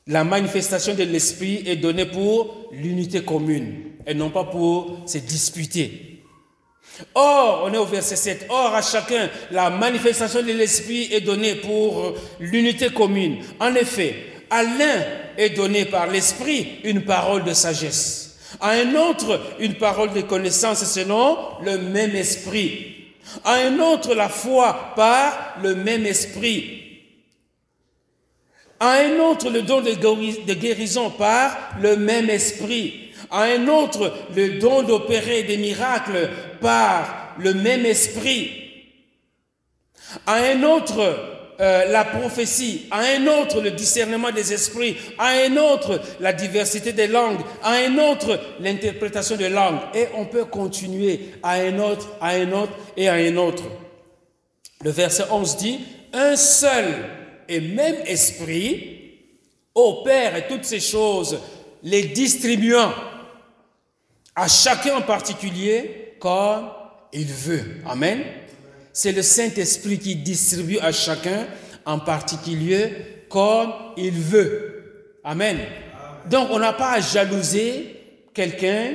la manifestation de l'Esprit est donnée pour l'unité commune et non pas pour se disputer. Or, on est au verset 7. Or, à chacun, la manifestation de l'Esprit est donnée pour l'unité commune. En effet, à l'un est donnée par l'Esprit une parole de sagesse, à un autre une parole de connaissance selon le même Esprit, à un autre la foi par le même Esprit, à un autre le don de guérison par le même Esprit, à un autre le don d'opérer des miracles par le même esprit, à un autre euh, la prophétie, à un autre le discernement des esprits, à un autre la diversité des langues, à un autre l'interprétation des langues. Et on peut continuer à un autre, à un autre et à un autre. Le verset 11 dit, un seul et même esprit opère toutes ces choses, les distribuant à chacun en particulier comme il veut. Amen. C'est le Saint-Esprit qui distribue à chacun en particulier comme il veut. Amen. Donc on n'a pas à jalouser quelqu'un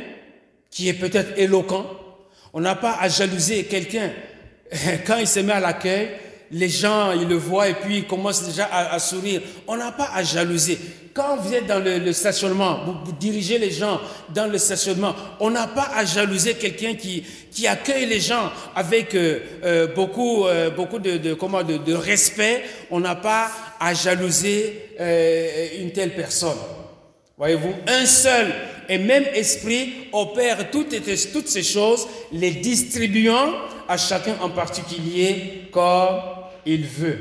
qui est peut-être éloquent. On n'a pas à jalouser quelqu'un quand il se met à l'accueil les gens, ils le voient et puis ils commencent déjà à, sourire. On n'a pas à jalouser. Quand vous êtes dans le, stationnement, vous, dirigez les gens dans le stationnement, on n'a pas à jalouser quelqu'un qui, qui accueille les gens avec euh, euh, beaucoup, euh, beaucoup de, de, comment, de, de respect. On n'a pas à jalouser une telle personne. Voyez-vous, un seul et même esprit opère toutes, toutes ces choses, les distribuant à chacun en particulier comme il veut.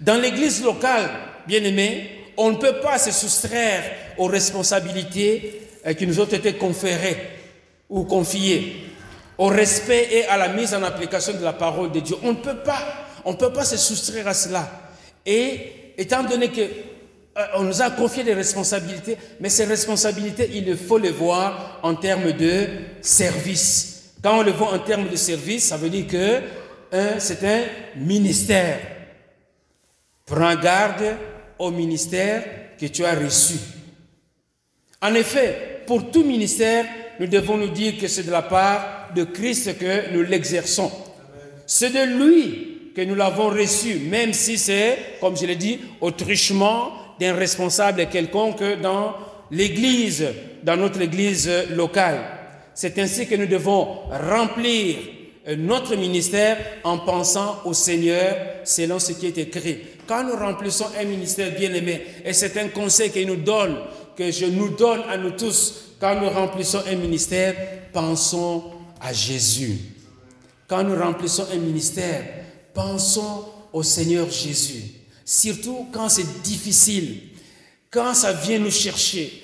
Dans l'église locale, bien aimé, on ne peut pas se soustraire aux responsabilités euh, qui nous ont été conférées ou confiées, au respect et à la mise en application de la parole de Dieu. On ne peut pas, on ne peut pas se soustraire à cela. Et étant donné que euh, on nous a confié des responsabilités, mais ces responsabilités, il faut les voir en termes de service. Quand on le voit en termes de service, ça veut dire que c'est un ministère. Prends garde au ministère que tu as reçu. En effet, pour tout ministère, nous devons nous dire que c'est de la part de Christ que nous l'exerçons. C'est de lui que nous l'avons reçu, même si c'est, comme je l'ai dit, au truchement d'un responsable quelconque dans l'Église, dans notre Église locale. C'est ainsi que nous devons remplir notre ministère en pensant au Seigneur selon ce qui est écrit. Quand nous remplissons un ministère bien aimé, et c'est un conseil qu'il nous donne, que je nous donne à nous tous, quand nous remplissons un ministère, pensons à Jésus. Quand nous remplissons un ministère, pensons au Seigneur Jésus. Surtout quand c'est difficile, quand ça vient nous chercher,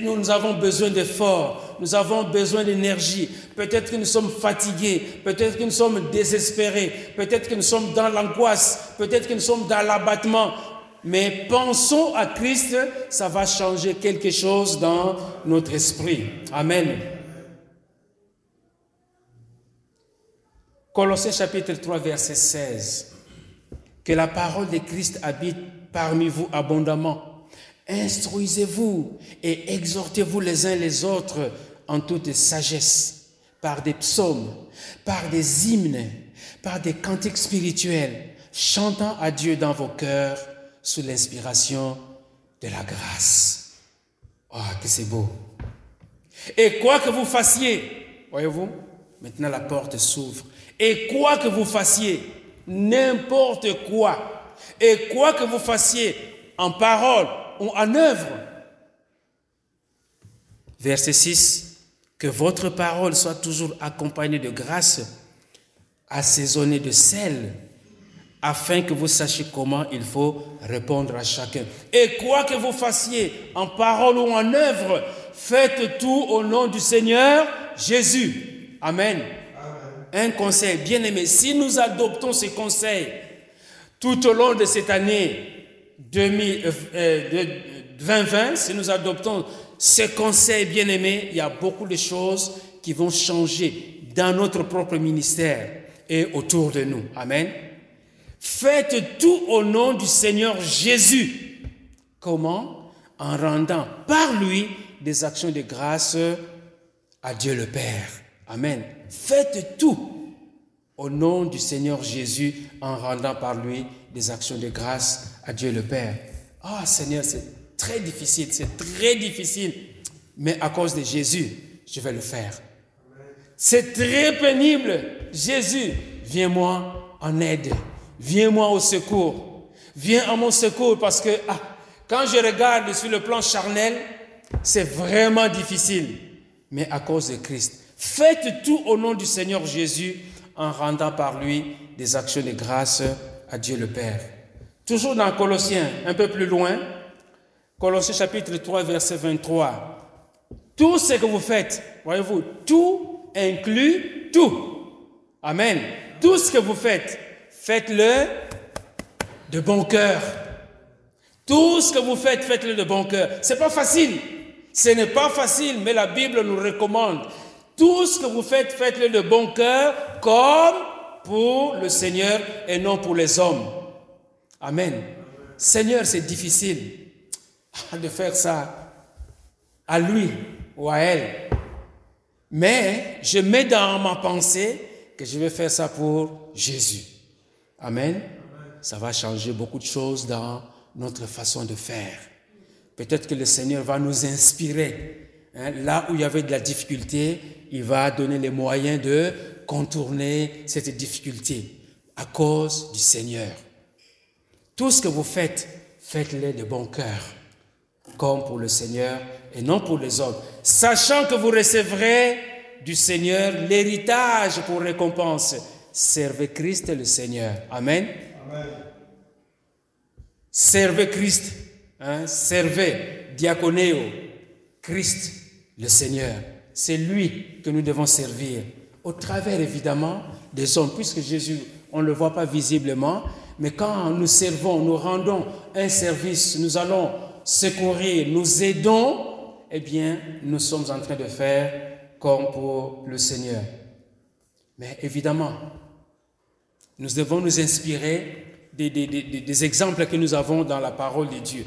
nous avons besoin d'efforts, nous avons besoin d'énergie. Peut-être que nous sommes fatigués, peut-être que nous sommes désespérés, peut-être que nous sommes dans l'angoisse, peut-être que nous sommes dans l'abattement. Mais pensons à Christ, ça va changer quelque chose dans notre esprit. Amen. Colossiens chapitre 3, verset 16. Que la parole de Christ habite parmi vous abondamment Instruisez-vous et exhortez-vous les uns les autres en toute sagesse, par des psaumes, par des hymnes, par des cantiques spirituels, chantant à Dieu dans vos cœurs sous l'inspiration de la grâce. Oh, que c'est beau. Et quoi que vous fassiez, voyez-vous, maintenant la porte s'ouvre. Et quoi que vous fassiez, n'importe quoi, et quoi que vous fassiez en parole en œuvre. Verset 6. Que votre parole soit toujours accompagnée de grâce, assaisonnée de sel, afin que vous sachiez comment il faut répondre à chacun. Et quoi que vous fassiez, en parole ou en œuvre, faites tout au nom du Seigneur Jésus. Amen. Un conseil bien aimé. Si nous adoptons ces conseils tout au long de cette année, 2020, euh, si nous adoptons ces conseils bien-aimés, il y a beaucoup de choses qui vont changer dans notre propre ministère et autour de nous. Amen. Faites tout au nom du Seigneur Jésus. Comment? En rendant par lui des actions de grâce à Dieu le Père. Amen. Faites tout au nom du Seigneur Jésus en rendant par lui des actions de grâce à Dieu le Père. Ah Seigneur, c'est très difficile, c'est très difficile. Mais à cause de Jésus, je vais le faire. C'est très pénible. Jésus, viens-moi en aide. Viens-moi au secours. Viens à mon secours parce que ah, quand je regarde sur le plan charnel, c'est vraiment difficile. Mais à cause de Christ, faites tout au nom du Seigneur Jésus en rendant par lui des actions de grâce à Dieu le Père. Toujours dans Colossiens, un peu plus loin, Colossiens chapitre 3, verset 23. Tout ce que vous faites, voyez-vous, tout inclut tout. Amen. Tout ce que vous faites, faites-le de bon cœur. Tout ce que vous faites, faites-le de bon cœur. C'est pas facile. Ce n'est pas facile, mais la Bible nous recommande. Tout ce que vous faites, faites-le de bon cœur, comme pour le Seigneur et non pour les hommes. Amen. Seigneur, c'est difficile de faire ça à lui ou à elle. Mais je mets dans ma pensée que je vais faire ça pour Jésus. Amen. Ça va changer beaucoup de choses dans notre façon de faire. Peut-être que le Seigneur va nous inspirer. Hein. là où il y avait de la difficulté, il va donner les moyens de contourner cette difficulté à cause du Seigneur. Tout ce que vous faites, faites-le de bon cœur, comme pour le Seigneur et non pour les hommes, sachant que vous recevrez du Seigneur l'héritage pour récompense. Servez Christ le Seigneur. Amen. Servez Christ. Hein? Servez diaconéo. Christ le Seigneur. C'est lui que nous devons servir. Au travers évidemment des hommes, puisque Jésus, on ne le voit pas visiblement, mais quand nous servons, nous rendons un service, nous allons secourir, nous aidons, eh bien, nous sommes en train de faire comme pour le Seigneur. Mais évidemment, nous devons nous inspirer des, exemples que nous avons dans la parole de Dieu.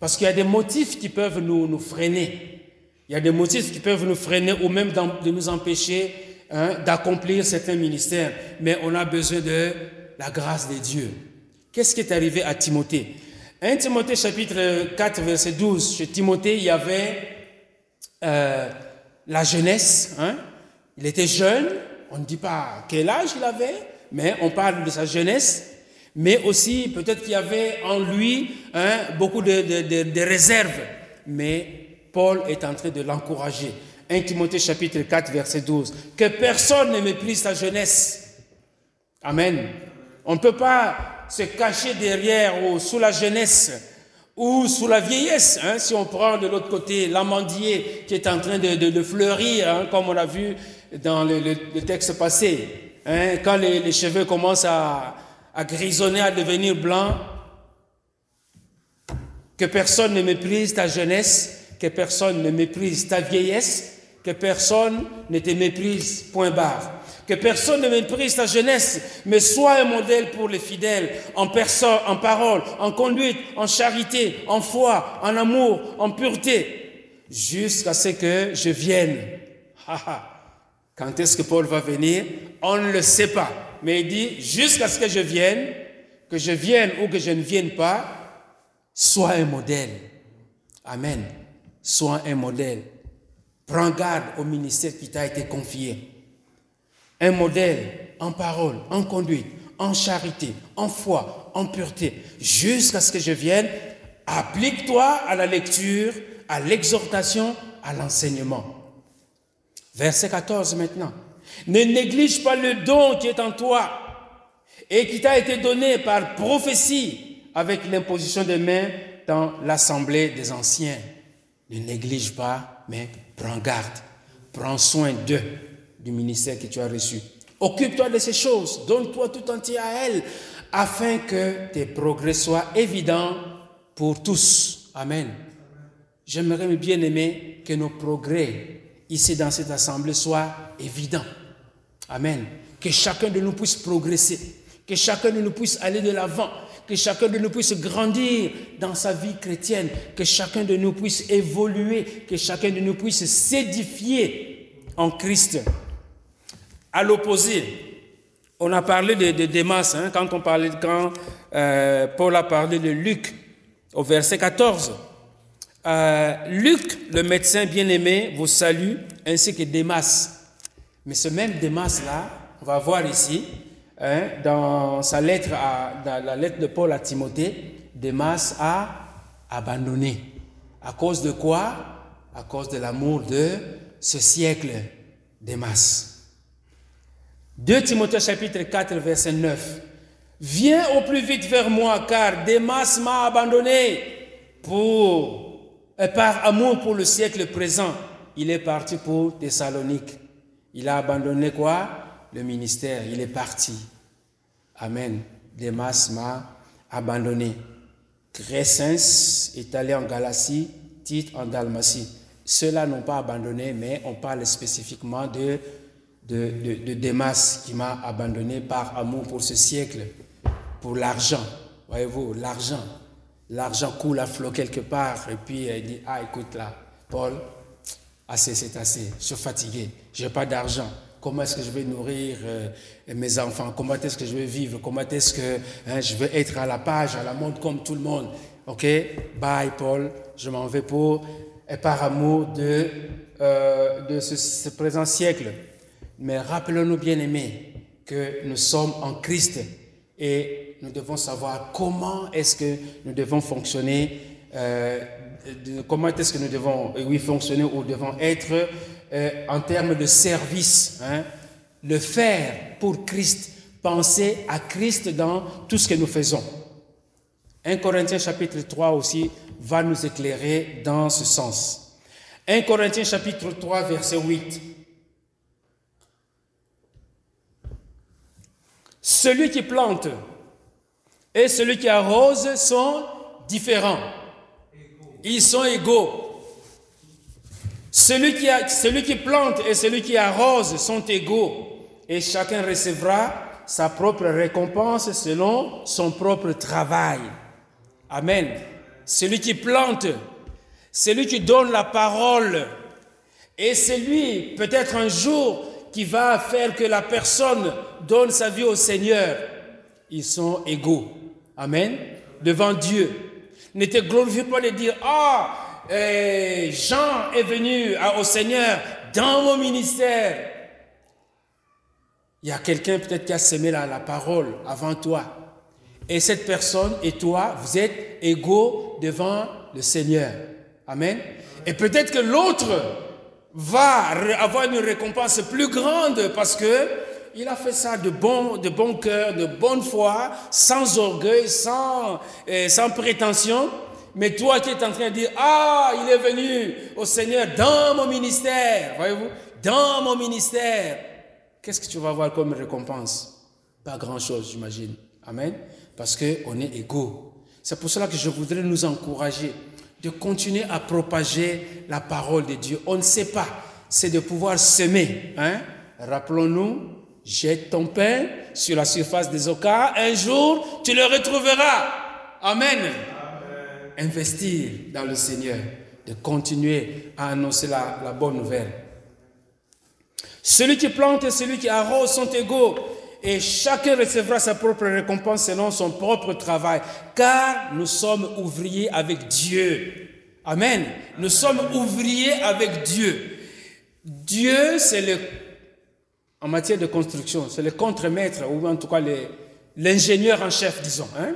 Parce qu'il y a des motifs qui peuvent nous, freiner. Il y a des motifs qui peuvent nous freiner ou même de nous empêcher hein, d'accomplir certains ministères. Mais on a besoin de la grâce de Dieu. Qu'est-ce qui est arrivé à Timothée? 1 Timothée chapitre 4 verset 12. Chez Timothée, il y avait euh, la jeunesse. Hein? Il était jeune. On ne dit pas quel âge il avait, mais on parle de sa jeunesse. Mais aussi, peut-être qu'il y avait en lui hein, beaucoup de, de réserves. Mais Paul est en train de l'encourager. 1 Timothée chapitre 4 verset 12. Que personne ne méprise sa jeunesse. Amen. On ne peut pas se cacher derrière ou sous la jeunesse ou sous la vieillesse. Hein, si on prend de l'autre côté l'amandier qui est en train de, fleurir, hein, comme on l'a vu dans le, texte passé, hein, quand les, cheveux commencent à, grisonner, à devenir blancs, que personne ne méprise ta jeunesse, que personne ne méprise ta vieillesse, que personne ne te méprise, point barre que personne ne méprise ta jeunesse, mais sois un modèle pour les fidèles, en personne, en parole, en conduite, en charité, en foi, en amour, en pureté, jusqu'à ce que je vienne. Quand est-ce que Paul va venir? On ne le sait pas. Mais il dit, jusqu'à ce que je vienne, que je vienne ou que je ne vienne pas, sois un modèle. Amen. Sois un modèle. Prends garde au ministère qui t'a été confié un modèle en parole, en conduite, en charité, en foi, en pureté, jusqu'à ce que je vienne. Applique-toi à la lecture, à l'exhortation, à l'enseignement. Verset 14 maintenant. Ne néglige pas le don qui est en toi et qui t'a été donné par prophétie avec l'imposition des mains dans l'assemblée des anciens. Ne néglige pas, mais prends garde, prends soin d'eux ministère que tu as reçu. Occupe-toi de ces choses, donne-toi tout entier à elles, afin que tes progrès soient évidents pour tous. Amen. J'aimerais bien aimer que nos progrès ici dans cette assemblée soient évidents. Amen. Que chacun de nous puisse progresser, que chacun de nous puisse aller de l'avant, que chacun de nous puisse grandir dans sa vie chrétienne, que chacun de nous puisse évoluer, que chacun de nous puisse s'édifier en Christ. À l'opposé, on a parlé de, de Démas, hein, quand, on parlait, quand euh, Paul a parlé de Luc, au verset 14. Euh, Luc, le médecin bien-aimé, vous salue, ainsi que Démas. Mais ce même Démas-là, on va voir ici, hein, dans sa lettre, dans la lettre de Paul à Timothée, Démas a abandonné. À cause de quoi? À cause de l'amour de ce siècle, Démas. 2 Timothée chapitre 4, verset 9. Viens au plus vite vers moi, car Démas m'a abandonné pour, par amour pour le siècle présent. Il est parti pour Thessalonique. Il a abandonné quoi? Le ministère. Il est parti. Amen. Démas m'a abandonné. Crescens est allé en Galatie, Tite en Dalmatie. Ceux-là n'ont pas abandonné, mais on parle spécifiquement de, de, de, de qui m'a abandonné par amour pour ce siècle pour l'argent. Voyez-vous, l'argent. L'argent coule à flot quelque part. Et puis il dit, ah écoute là, Paul, assez c'est assez, je suis fatigué, je n'ai pas d'argent. Comment est-ce que je vais nourrir euh, mes enfants? Comment est-ce que je vais vivre? Comment est-ce que hein, je vais être à la page, à la mode comme tout le monde? Ok, bye Paul, je m'en vais pour, et par amour de, euh, de ce présent siècle. Mais rappelons-nous bien aimés que nous sommes en Christ et nous devons savoir comment est-ce que nous devons fonctionner, euh, comment est-ce que nous devons euh, oui, fonctionner ou devons être euh, en termes de service. Hein, le faire pour Christ, penser à Christ dans tout ce que nous faisons. 1 Corinthiens chapitre 3 aussi va nous éclairer dans ce sens. 1 Corinthiens chapitre 3 verset 8. Celui qui plante et celui qui arrose sont différents. Ils sont égaux. Celui qui, plante et celui qui arrose sont égaux. Et chacun recevra sa propre récompense selon son propre travail. Amen. Celui qui plante, celui qui donne la parole, et celui, peut-être un jour, qui va faire que la personne donne sa vie au Seigneur, ils sont égaux. Amen. Devant Dieu. Ne te glorifie pas de dire, ah, eh, Jean est venu au Seigneur dans mon ministère. Il y a quelqu'un peut-être qui a semé la, la parole avant toi. Et cette personne et toi, vous êtes égaux devant le Seigneur. Amen. Et peut-être que l'autre va avoir une récompense plus grande parce que il a fait ça de bon, de bon cœur, de bonne foi, sans orgueil, sans, euh, sans prétention. Mais toi qui es en train de dire, ah, il est venu au Seigneur dans mon ministère, voyez-vous, dans mon ministère. Qu'est-ce que tu vas avoir comme récompense? Pas grand-chose, j'imagine. Amen. Parce qu'on est égaux. C'est pour cela que je voudrais nous encourager de continuer à propager la parole de Dieu. On ne sait pas, c'est de pouvoir semer. Hein? Rappelons-nous, jette ton pain sur la surface des ocas, un jour tu le retrouveras. Amen. Amen. Investir dans le Seigneur, de continuer à annoncer la, la bonne nouvelle. Celui qui plante et celui qui arrose sont égaux et chacun recevra sa propre récompense selon son propre travail, car nous sommes ouvriers avec Dieu. Amen. Nous sommes ouvriers avec Dieu. Dieu, c'est le, en matière de construction, c'est le contremaître, ou en tout cas l'ingénieur en chef, disons, hein?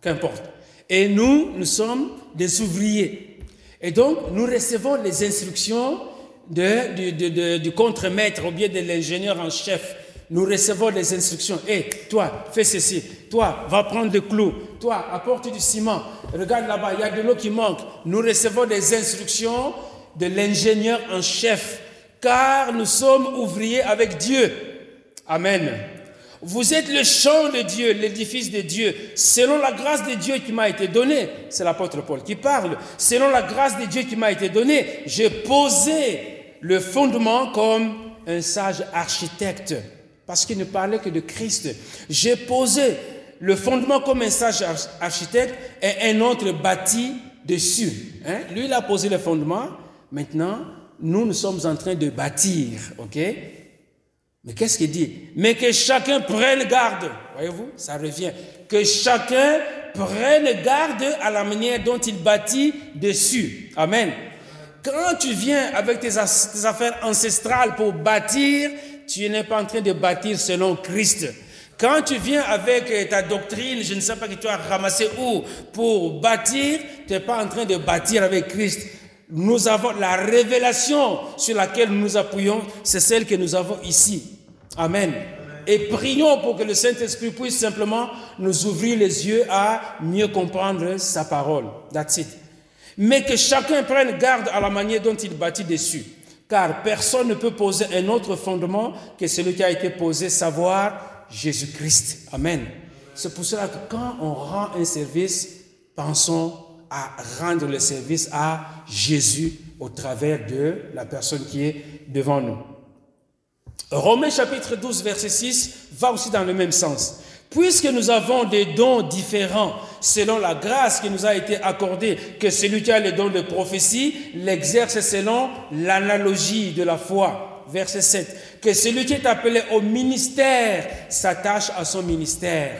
qu'importe. Et nous, nous sommes des ouvriers. Et donc, nous recevons les instructions de, de, du contremaître ou bien de l'ingénieur en chef nous recevons des instructions. Hé, toi, fais ceci. Toi, va prendre des clous. Toi, apporte du ciment. Regarde là-bas, il y a de l'eau qui manque. Nous recevons des instructions de l'ingénieur en chef, car nous sommes ouvriers avec Dieu. Amen. Vous êtes le champ de Dieu, l'édifice de Dieu, selon la grâce de Dieu qui m'a été donnée. C'est l'apôtre Paul qui parle. Selon la grâce de Dieu qui m'a été donnée, j'ai posé le fondement comme un sage architecte parce qu'il ne parlait que de Christ. J'ai posé le fondement comme un sage architecte et un autre bâti dessus. Hein? Lui, il a posé le fondement. Maintenant, nous, nous sommes en train de bâtir. OK? Mais qu'est-ce qu'il dit? Mais que chacun prenne garde. Voyez-vous? Ça revient. Que chacun prenne garde à la manière dont il bâtit dessus. Amen. Quand tu viens avec tes, affaires ancestrales pour bâtir, tu n'es pas en train de bâtir selon Christ. Quand tu viens avec euh, ta doctrine, je ne sais pas que tu as ramassé où, pour bâtir, tu n'es pas en train de bâtir avec Christ. Nous avons la révélation sur laquelle nous nous appuyons, c'est celle que nous avons ici. Amen. Et prions pour que le Saint-Esprit puisse simplement nous ouvrir les yeux à mieux comprendre sa parole. That's it. Mais que chacun prenne garde à la manière dont il bâtit dessus. Car personne ne peut poser un autre fondement que celui qui a été posé, savoir Jésus-Christ. Amen. C'est pour cela que quand on rend un service, pensons à rendre le service à Jésus au travers de la personne qui est devant nous. Romains chapitre 12, verset 6 va aussi dans le même sens. Puisque nous avons des dons différents selon la grâce qui nous a été accordée, que celui qui a les dons de prophétie l'exerce selon l'analogie de la foi. Verset 7. Que celui qui est appelé au ministère s'attache à son ministère.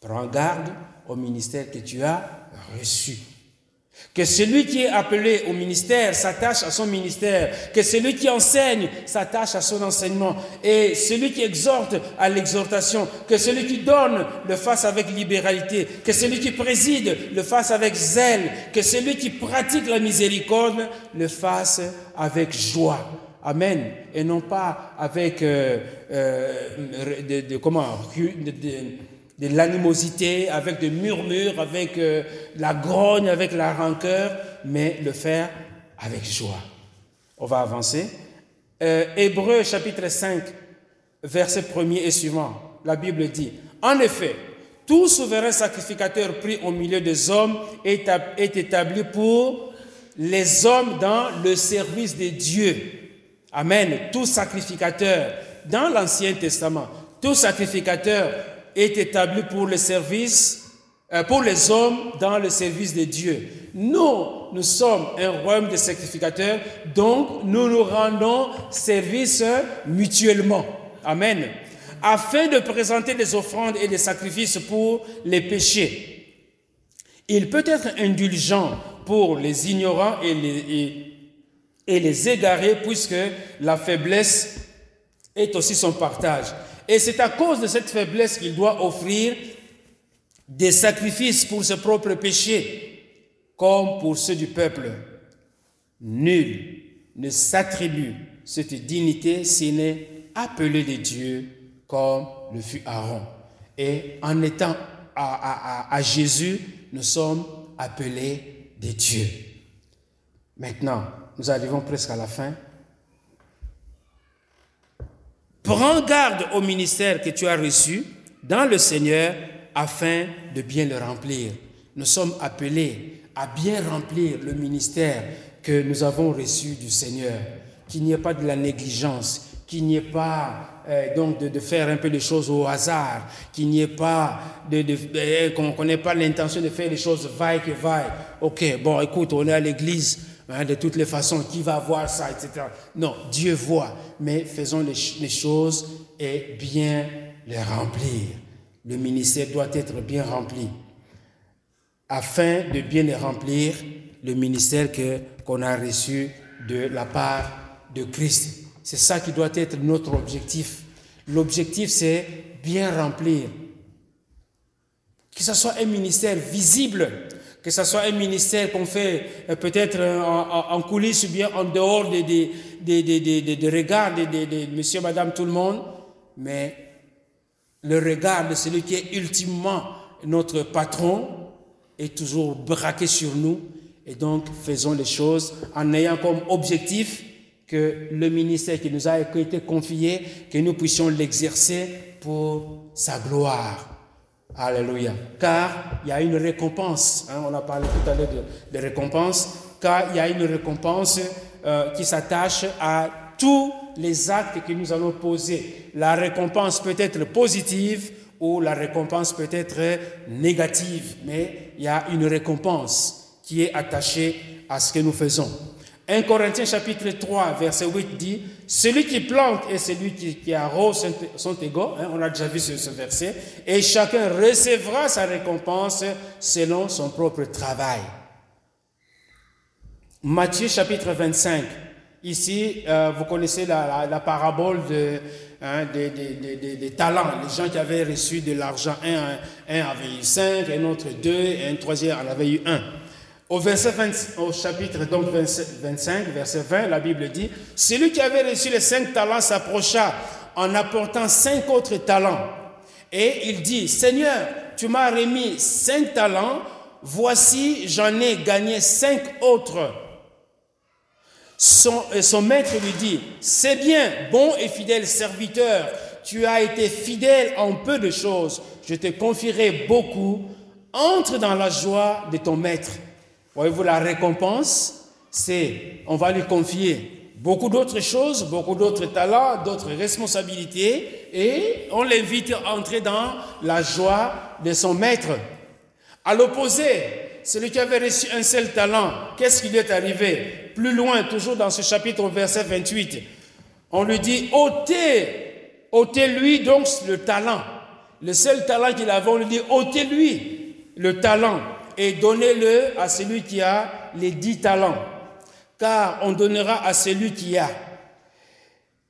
Prends garde au ministère que tu as reçu. Que celui qui est appelé au ministère s'attache à son ministère. Que celui qui enseigne s'attache à son enseignement. Et celui qui exhorte à l'exhortation. Que celui qui donne le fasse avec libéralité. Que celui qui préside le fasse avec zèle. Que celui qui pratique la miséricorde le fasse avec joie. Amen. Et non pas avec euh, euh, comment l'animosité, avec des murmures, avec euh, la grogne, avec la rancœur, mais le faire avec joie. On va avancer. Euh, Hébreu chapitre 5, verset 1 et suivant, la Bible dit, En effet, tout souverain sacrificateur pris au milieu des hommes est établi pour les hommes dans le service de Dieu. Amen. Tout sacrificateur dans l'Ancien Testament, tout sacrificateur est établi pour le service, euh, pour les hommes dans le service de Dieu. Nous, nous sommes un royaume de sacrificateurs, donc nous nous rendons service mutuellement. Amen. Afin de présenter des offrandes et des sacrifices pour les péchés. Il peut être indulgent pour les ignorants et les, et les égarés, puisque la faiblesse est aussi son partage. Et c'est à cause de cette faiblesse qu'il doit offrir des sacrifices pour ses propres péchés, comme pour ceux du peuple. Nul ne s'attribue cette dignité s'il n'est appelé de Dieu comme le fut Aaron. Et en étant à, Jésus, nous sommes appelés de Dieu. Maintenant, nous arrivons presque à la fin. Prends garde au ministère que tu as reçu dans le Seigneur afin de bien le remplir. Nous sommes appelés à bien remplir le ministère que nous avons reçu du Seigneur. Qu'il n'y ait pas de la négligence, qu'il n'y ait pas euh, donc de, faire un peu les choses au hasard, qu'il n'y ait pas de, de qu'on n'ait pas l'intention de faire les choses vaille que vaille. Ok, bon, écoute, on est à l'église, Hein, de toutes les façons, qui va voir ça, etc. Non, Dieu voit, mais faisons les, choses et bien les remplir. Le ministère doit être bien rempli. Afin de bien les remplir, le ministère qu'on a reçu de la part de Christ. C'est ça qui doit être notre objectif. L'objectif, c'est bien remplir. Que ce soit un ministère visible, que ce soit un ministère qu'on fait euh, peut-être euh, en, coulisses ou bien en dehors des, regards de, monsieur, madame, tout le monde, mais le regard de celui qui est ultimement notre patron est toujours braqué sur nous. Et donc, faisons les choses en ayant comme objectif que le ministère qui nous a été confié, que nous puissions l'exercer pour sa gloire. Alléluia. Car il y a une récompense. Hein, on a parlé tout à l'heure de, récompense. Car il y a une récompense euh, qui s'attache à tous les actes que nous allons poser. La récompense peut être positive ou la récompense peut être négative, mais il y a une récompense qui est attachée à ce que nous faisons. 1 Corinthiens chapitre 3, verset 8 dit, celui qui plante et celui qui, arrose sont égaux, hein, on a déjà vu ce, ce, verset, et chacun recevra sa récompense selon son propre travail. Matthieu chapitre 25, ici euh, vous connaissez la, parabole hein, des, talents, les gens qui avaient reçu de l'argent, un, un, avait eu cinq, un autre deux, et un troisième en avait eu un. Au, chapitre donc 25, verset 20, la Bible dit, celui qui avait reçu les cinq talents s'approcha en apportant cinq autres talents. Et il dit, Seigneur, tu m'as remis cinq talents, voici j'en ai gagné cinq autres. Son, son maître lui dit, c'est bien, bon et fidèle serviteur, tu as été fidèle en peu de choses, je te confierai beaucoup, entre dans la joie de ton maître. Voyez-vous, la récompense, c'est, on va lui confier beaucoup d'autres choses, beaucoup d'autres talents, d'autres responsabilités, et on l'invite à entrer dans la joie de son maître. À l'opposé, celui qui avait reçu un seul talent, qu'est-ce qui lui est arrivé? Plus loin, toujours dans ce chapitre, verset 28, on lui dit, ôtez, ôtez-lui donc le talent. Le seul talent qu'il avait, on lui dit, ôtez-lui le talent et donnez-le à celui qui a les dix talents, car on donnera à celui qui a.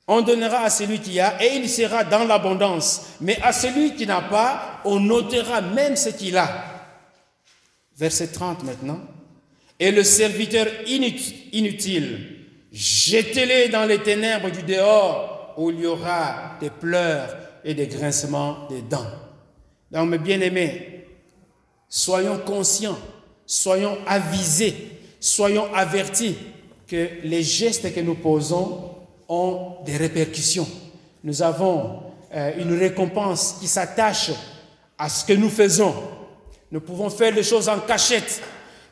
On donnera à celui qui a et il sera dans l'abondance. Mais à celui qui n'a pas, on ôtera même ce qu'il a. Verset 30 maintenant. Et le serviteur inutile, jetez-le dans les ténèbres du dehors où il y aura des pleurs et des grincements des dents. Donc, mes bien-aimés, Soyons conscients, soyons avisés, soyons avertis que les gestes que nous posons ont des répercussions. Nous avons euh, une récompense qui s'attache à ce que nous faisons. Nous pouvons faire les choses en cachette,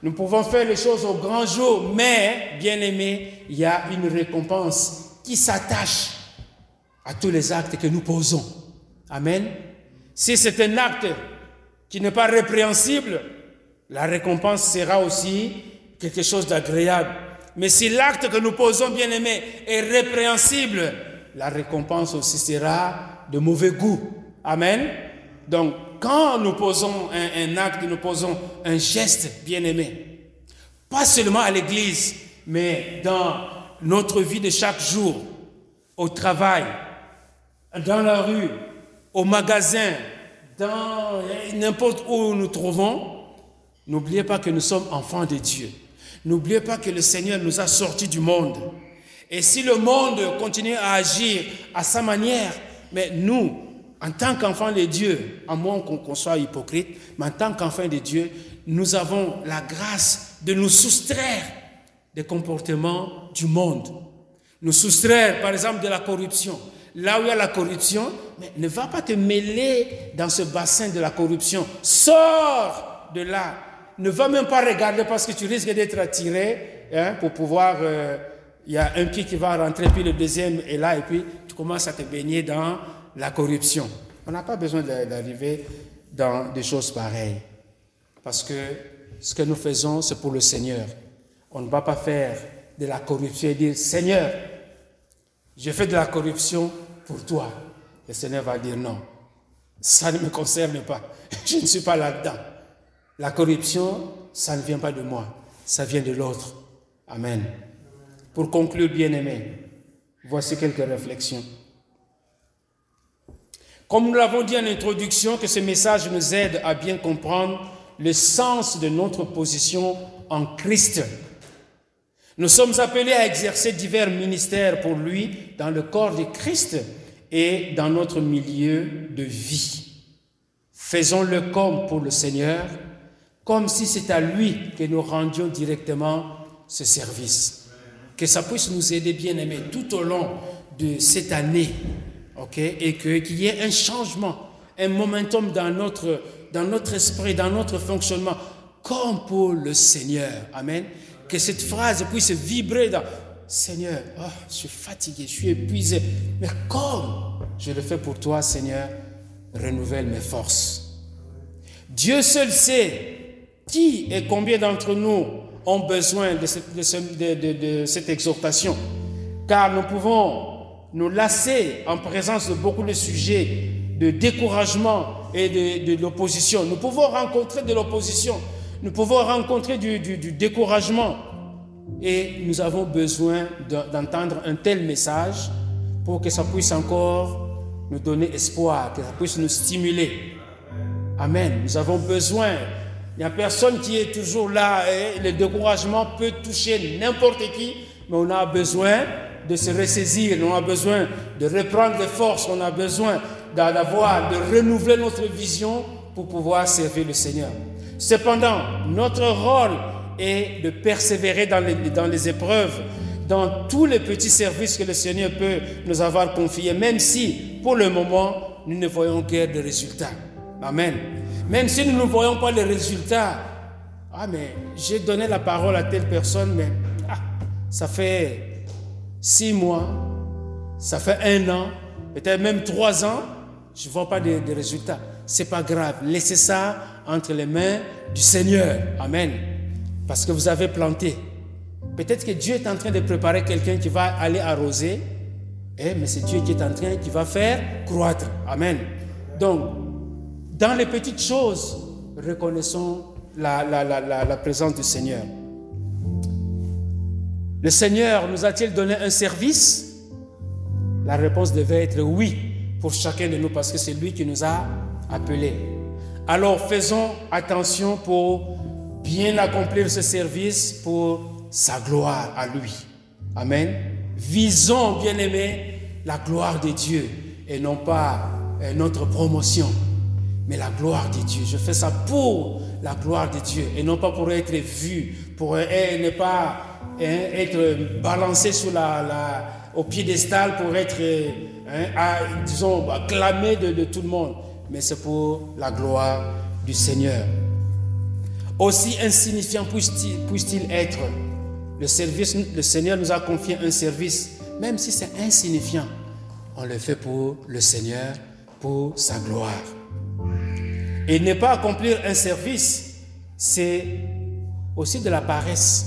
nous pouvons faire les choses au grand jour, mais, bien aimé, il y a une récompense qui s'attache à tous les actes que nous posons. Amen. Si c'est un acte qui n'est pas répréhensible, la récompense sera aussi quelque chose d'agréable. Mais si l'acte que nous posons, bien aimé, est répréhensible, la récompense aussi sera de mauvais goût. Amen. Donc, quand nous posons un, acte, nous posons un geste, bien aimé, pas seulement à l'église, mais dans notre vie de chaque jour, au travail, dans la rue, au magasin, dans n'importe où nous trouvons, n'oubliez pas que nous sommes enfants de Dieu. N'oubliez pas que le Seigneur nous a sortis du monde. Et si le monde continue à agir à sa manière, mais nous, en tant qu'enfants de Dieu, à moins qu'on soit hypocrite, mais en tant qu'enfants de Dieu, nous avons la grâce de nous soustraire des comportements du monde. Nous soustraire, par exemple, de la corruption là où il y a la corruption, ne va pas te mêler dans ce bassin de la corruption. Sors de là. Ne va même pas regarder parce que tu risques d'être attiré hein, pour pouvoir... Euh, il y a un pied qui va rentrer, puis le deuxième est là, et puis tu commences à te baigner dans la corruption. On n'a pas besoin d'arriver dans des choses pareilles. Parce que ce que nous faisons, c'est pour le Seigneur. On ne va pas faire de la corruption et dire, Seigneur, j'ai fait de la corruption pour toi. Le Seigneur va dire non, ça ne me concerne pas. Je ne suis pas là-dedans. La corruption, ça ne vient pas de moi, ça vient de l'autre. Amen. Pour conclure, bien-aimés, voici quelques réflexions. Comme nous l'avons dit en introduction, que ce message nous aide à bien comprendre le sens de notre position en Christ. Nous sommes appelés à exercer divers ministères pour lui dans le corps de Christ et dans notre milieu de vie. Faisons-le comme pour le Seigneur, comme si c'est à lui que nous rendions directement ce service. Que ça puisse nous aider, bien aimés, tout au long de cette année, et qu'il y ait un changement, un momentum dans notre, dans notre esprit, dans notre fonctionnement, comme pour le Seigneur. Amen que cette phrase puisse vibrer dans Seigneur, oh, je suis fatigué, je suis épuisé. Mais comme je le fais pour toi, Seigneur, renouvelle mes forces. Dieu seul sait qui et combien d'entre nous ont besoin de, cette exhortation. Car nous pouvons nous lasser en présence de beaucoup de sujets de découragement et de, l'opposition. Nous pouvons rencontrer de l'opposition, nous pouvons rencontrer du, découragement. Et nous avons besoin d'entendre un tel message pour que ça puisse encore nous donner espoir, que ça puisse nous stimuler. Amen. Nous avons besoin. Il n'y a personne qui est toujours là. Et le découragement peut toucher n'importe qui, mais on a besoin de se ressaisir, on a besoin de reprendre les forces, on a besoin d'avoir, de renouveler notre vision pour pouvoir servir le Seigneur. Cependant, notre rôle est de persévérer dans les, épreuves, dans tous les petits services que le Seigneur peut nous avoir confiés, même si pour le moment, nous ne voyons guère de résultats. Amen. Même si nous ne voyons pas les résultats, ah mais j'ai donné la parole à telle personne, mais ah, ça fait six mois, ça fait un an, peut-être même trois ans, je ne vois pas de, de résultats. C'est pas grave. Laissez ça entre les mains du Seigneur. Amen. Parce que vous avez planté. Peut-être que Dieu est en train de préparer quelqu'un qui va aller arroser. Eh, mais c'est Dieu qui est en train, qui va faire croître. Amen. Donc, dans les petites choses, reconnaissons la présence du Seigneur. Le Seigneur nous a-t-il donné un service? La réponse devait être oui pour chacun de nous parce que c'est lui qui nous a appelés. Alors faisons attention pour bien accomplir ce service pour sa gloire à lui. Amen. Visons, bien aimé, la gloire de Dieu et non pas euh, notre promotion, mais la gloire de Dieu. Je fais ça pour la gloire de Dieu et non pas pour être vu, pour euh, ne pas hein, être balancé sous la, au piédestal, pour être euh, hein, disons, acclamé de tout le monde, mais c'est pour la gloire du Seigneur. Aussi insignifiant puisse-t-il être, le, Seigneur nous a confié un service, même si c'est insignifiant, on le fait pour le Seigneur, pour sa gloire. Et ne pas accomplir un service, c'est aussi de la paresse.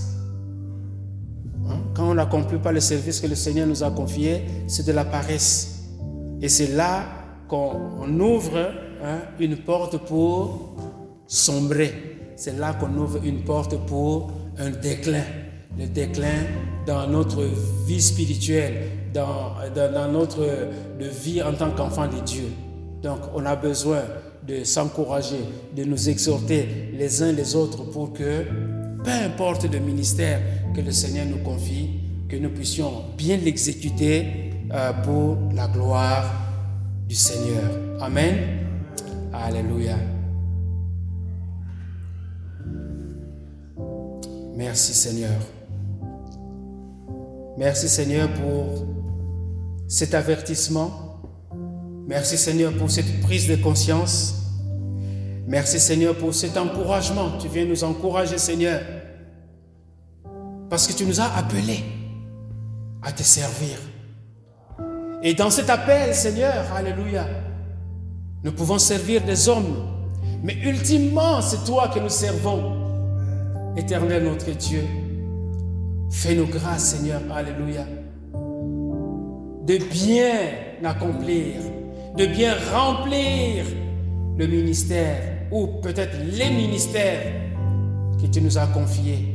Hein? Quand on n'accomplit pas le service que le Seigneur nous a confié, c'est de la paresse. Et c'est là qu'on ouvre hein, une porte pour sombrer. C'est là qu'on ouvre une porte pour un déclin. Le déclin dans notre vie spirituelle, dans, dans, notre vie en tant qu'enfant de Dieu. Donc on a besoin de s'encourager, de nous exhorter les uns les autres pour que, peu importe le ministère que le Seigneur nous confie, que nous puissions bien l'exécuter euh, pour la gloire du Seigneur. Amen. Alléluia. Merci Seigneur. Merci Seigneur pour cet avertissement. Merci Seigneur pour cette prise de conscience. Merci Seigneur pour cet encouragement. Tu viens nous encourager Seigneur. Parce que tu nous as appelés à te servir. Et dans cet appel, Seigneur, Alléluia, nous pouvons servir des hommes. Mais ultimement, c'est toi que nous servons. Éternel notre Dieu, fais-nous grâce, Seigneur, Alléluia, de bien accomplir, de bien remplir le ministère ou peut-être les ministères que tu nous as confiés,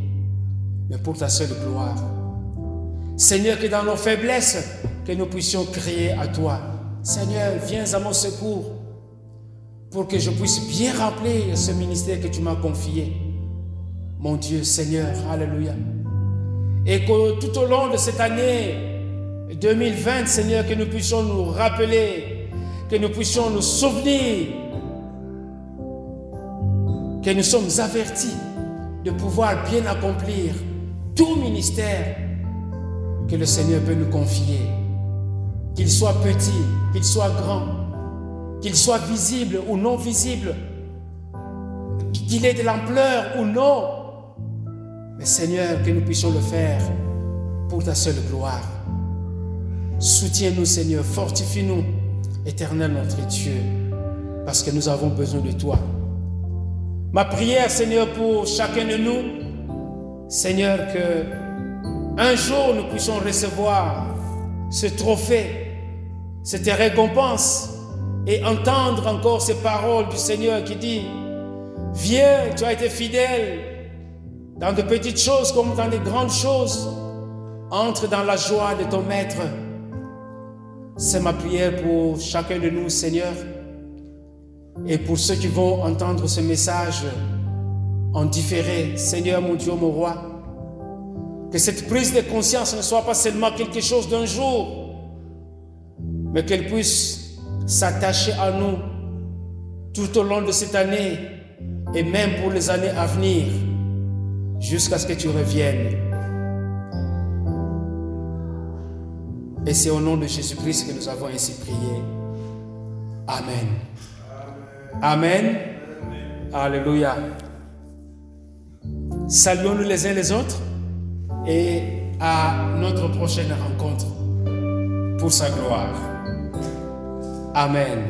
mais pour ta seule gloire. Seigneur, que dans nos faiblesses, que nous puissions crier à toi. Seigneur, viens à mon secours pour que je puisse bien remplir ce ministère que tu m'as confié. Mon Dieu, Seigneur, Alléluia. Et que tout au long de cette année 2020, Seigneur, que nous puissions nous rappeler, que nous puissions nous souvenir que nous sommes avertis de pouvoir bien accomplir tout ministère que le Seigneur peut nous confier, qu'il soit petit, qu'il soit grand, qu'il soit visible ou non visible, qu'il ait de l'ampleur ou non. Mais Seigneur, que nous puissions le faire pour ta seule gloire. Soutiens-nous, Seigneur, fortifie-nous, éternel notre Dieu, parce que nous avons besoin de toi. Ma prière, Seigneur, pour chacun de nous, Seigneur, que un jour nous puissions recevoir ce trophée, cette récompense et entendre encore ces paroles du Seigneur qui dit, viens, tu as été fidèle dans de petites choses comme dans de grandes choses, entre dans la joie de ton Maître. C'est ma prière pour chacun de nous, Seigneur, et pour ceux qui vont entendre ce message en différé. Seigneur, mon Dieu, mon roi, que cette prise de conscience ne soit pas seulement quelque chose d'un jour, mais qu'elle puisse s'attacher à nous tout au long de cette année et même pour les années à venir, jusqu'à ce que tu reviennes. Et c'est au nom de Jésus-Christ que nous avons ainsi prié. Amen. Amen. Alléluia. Saluons-nous les uns les autres et à notre prochaine rencontre pour sa gloire. Amen.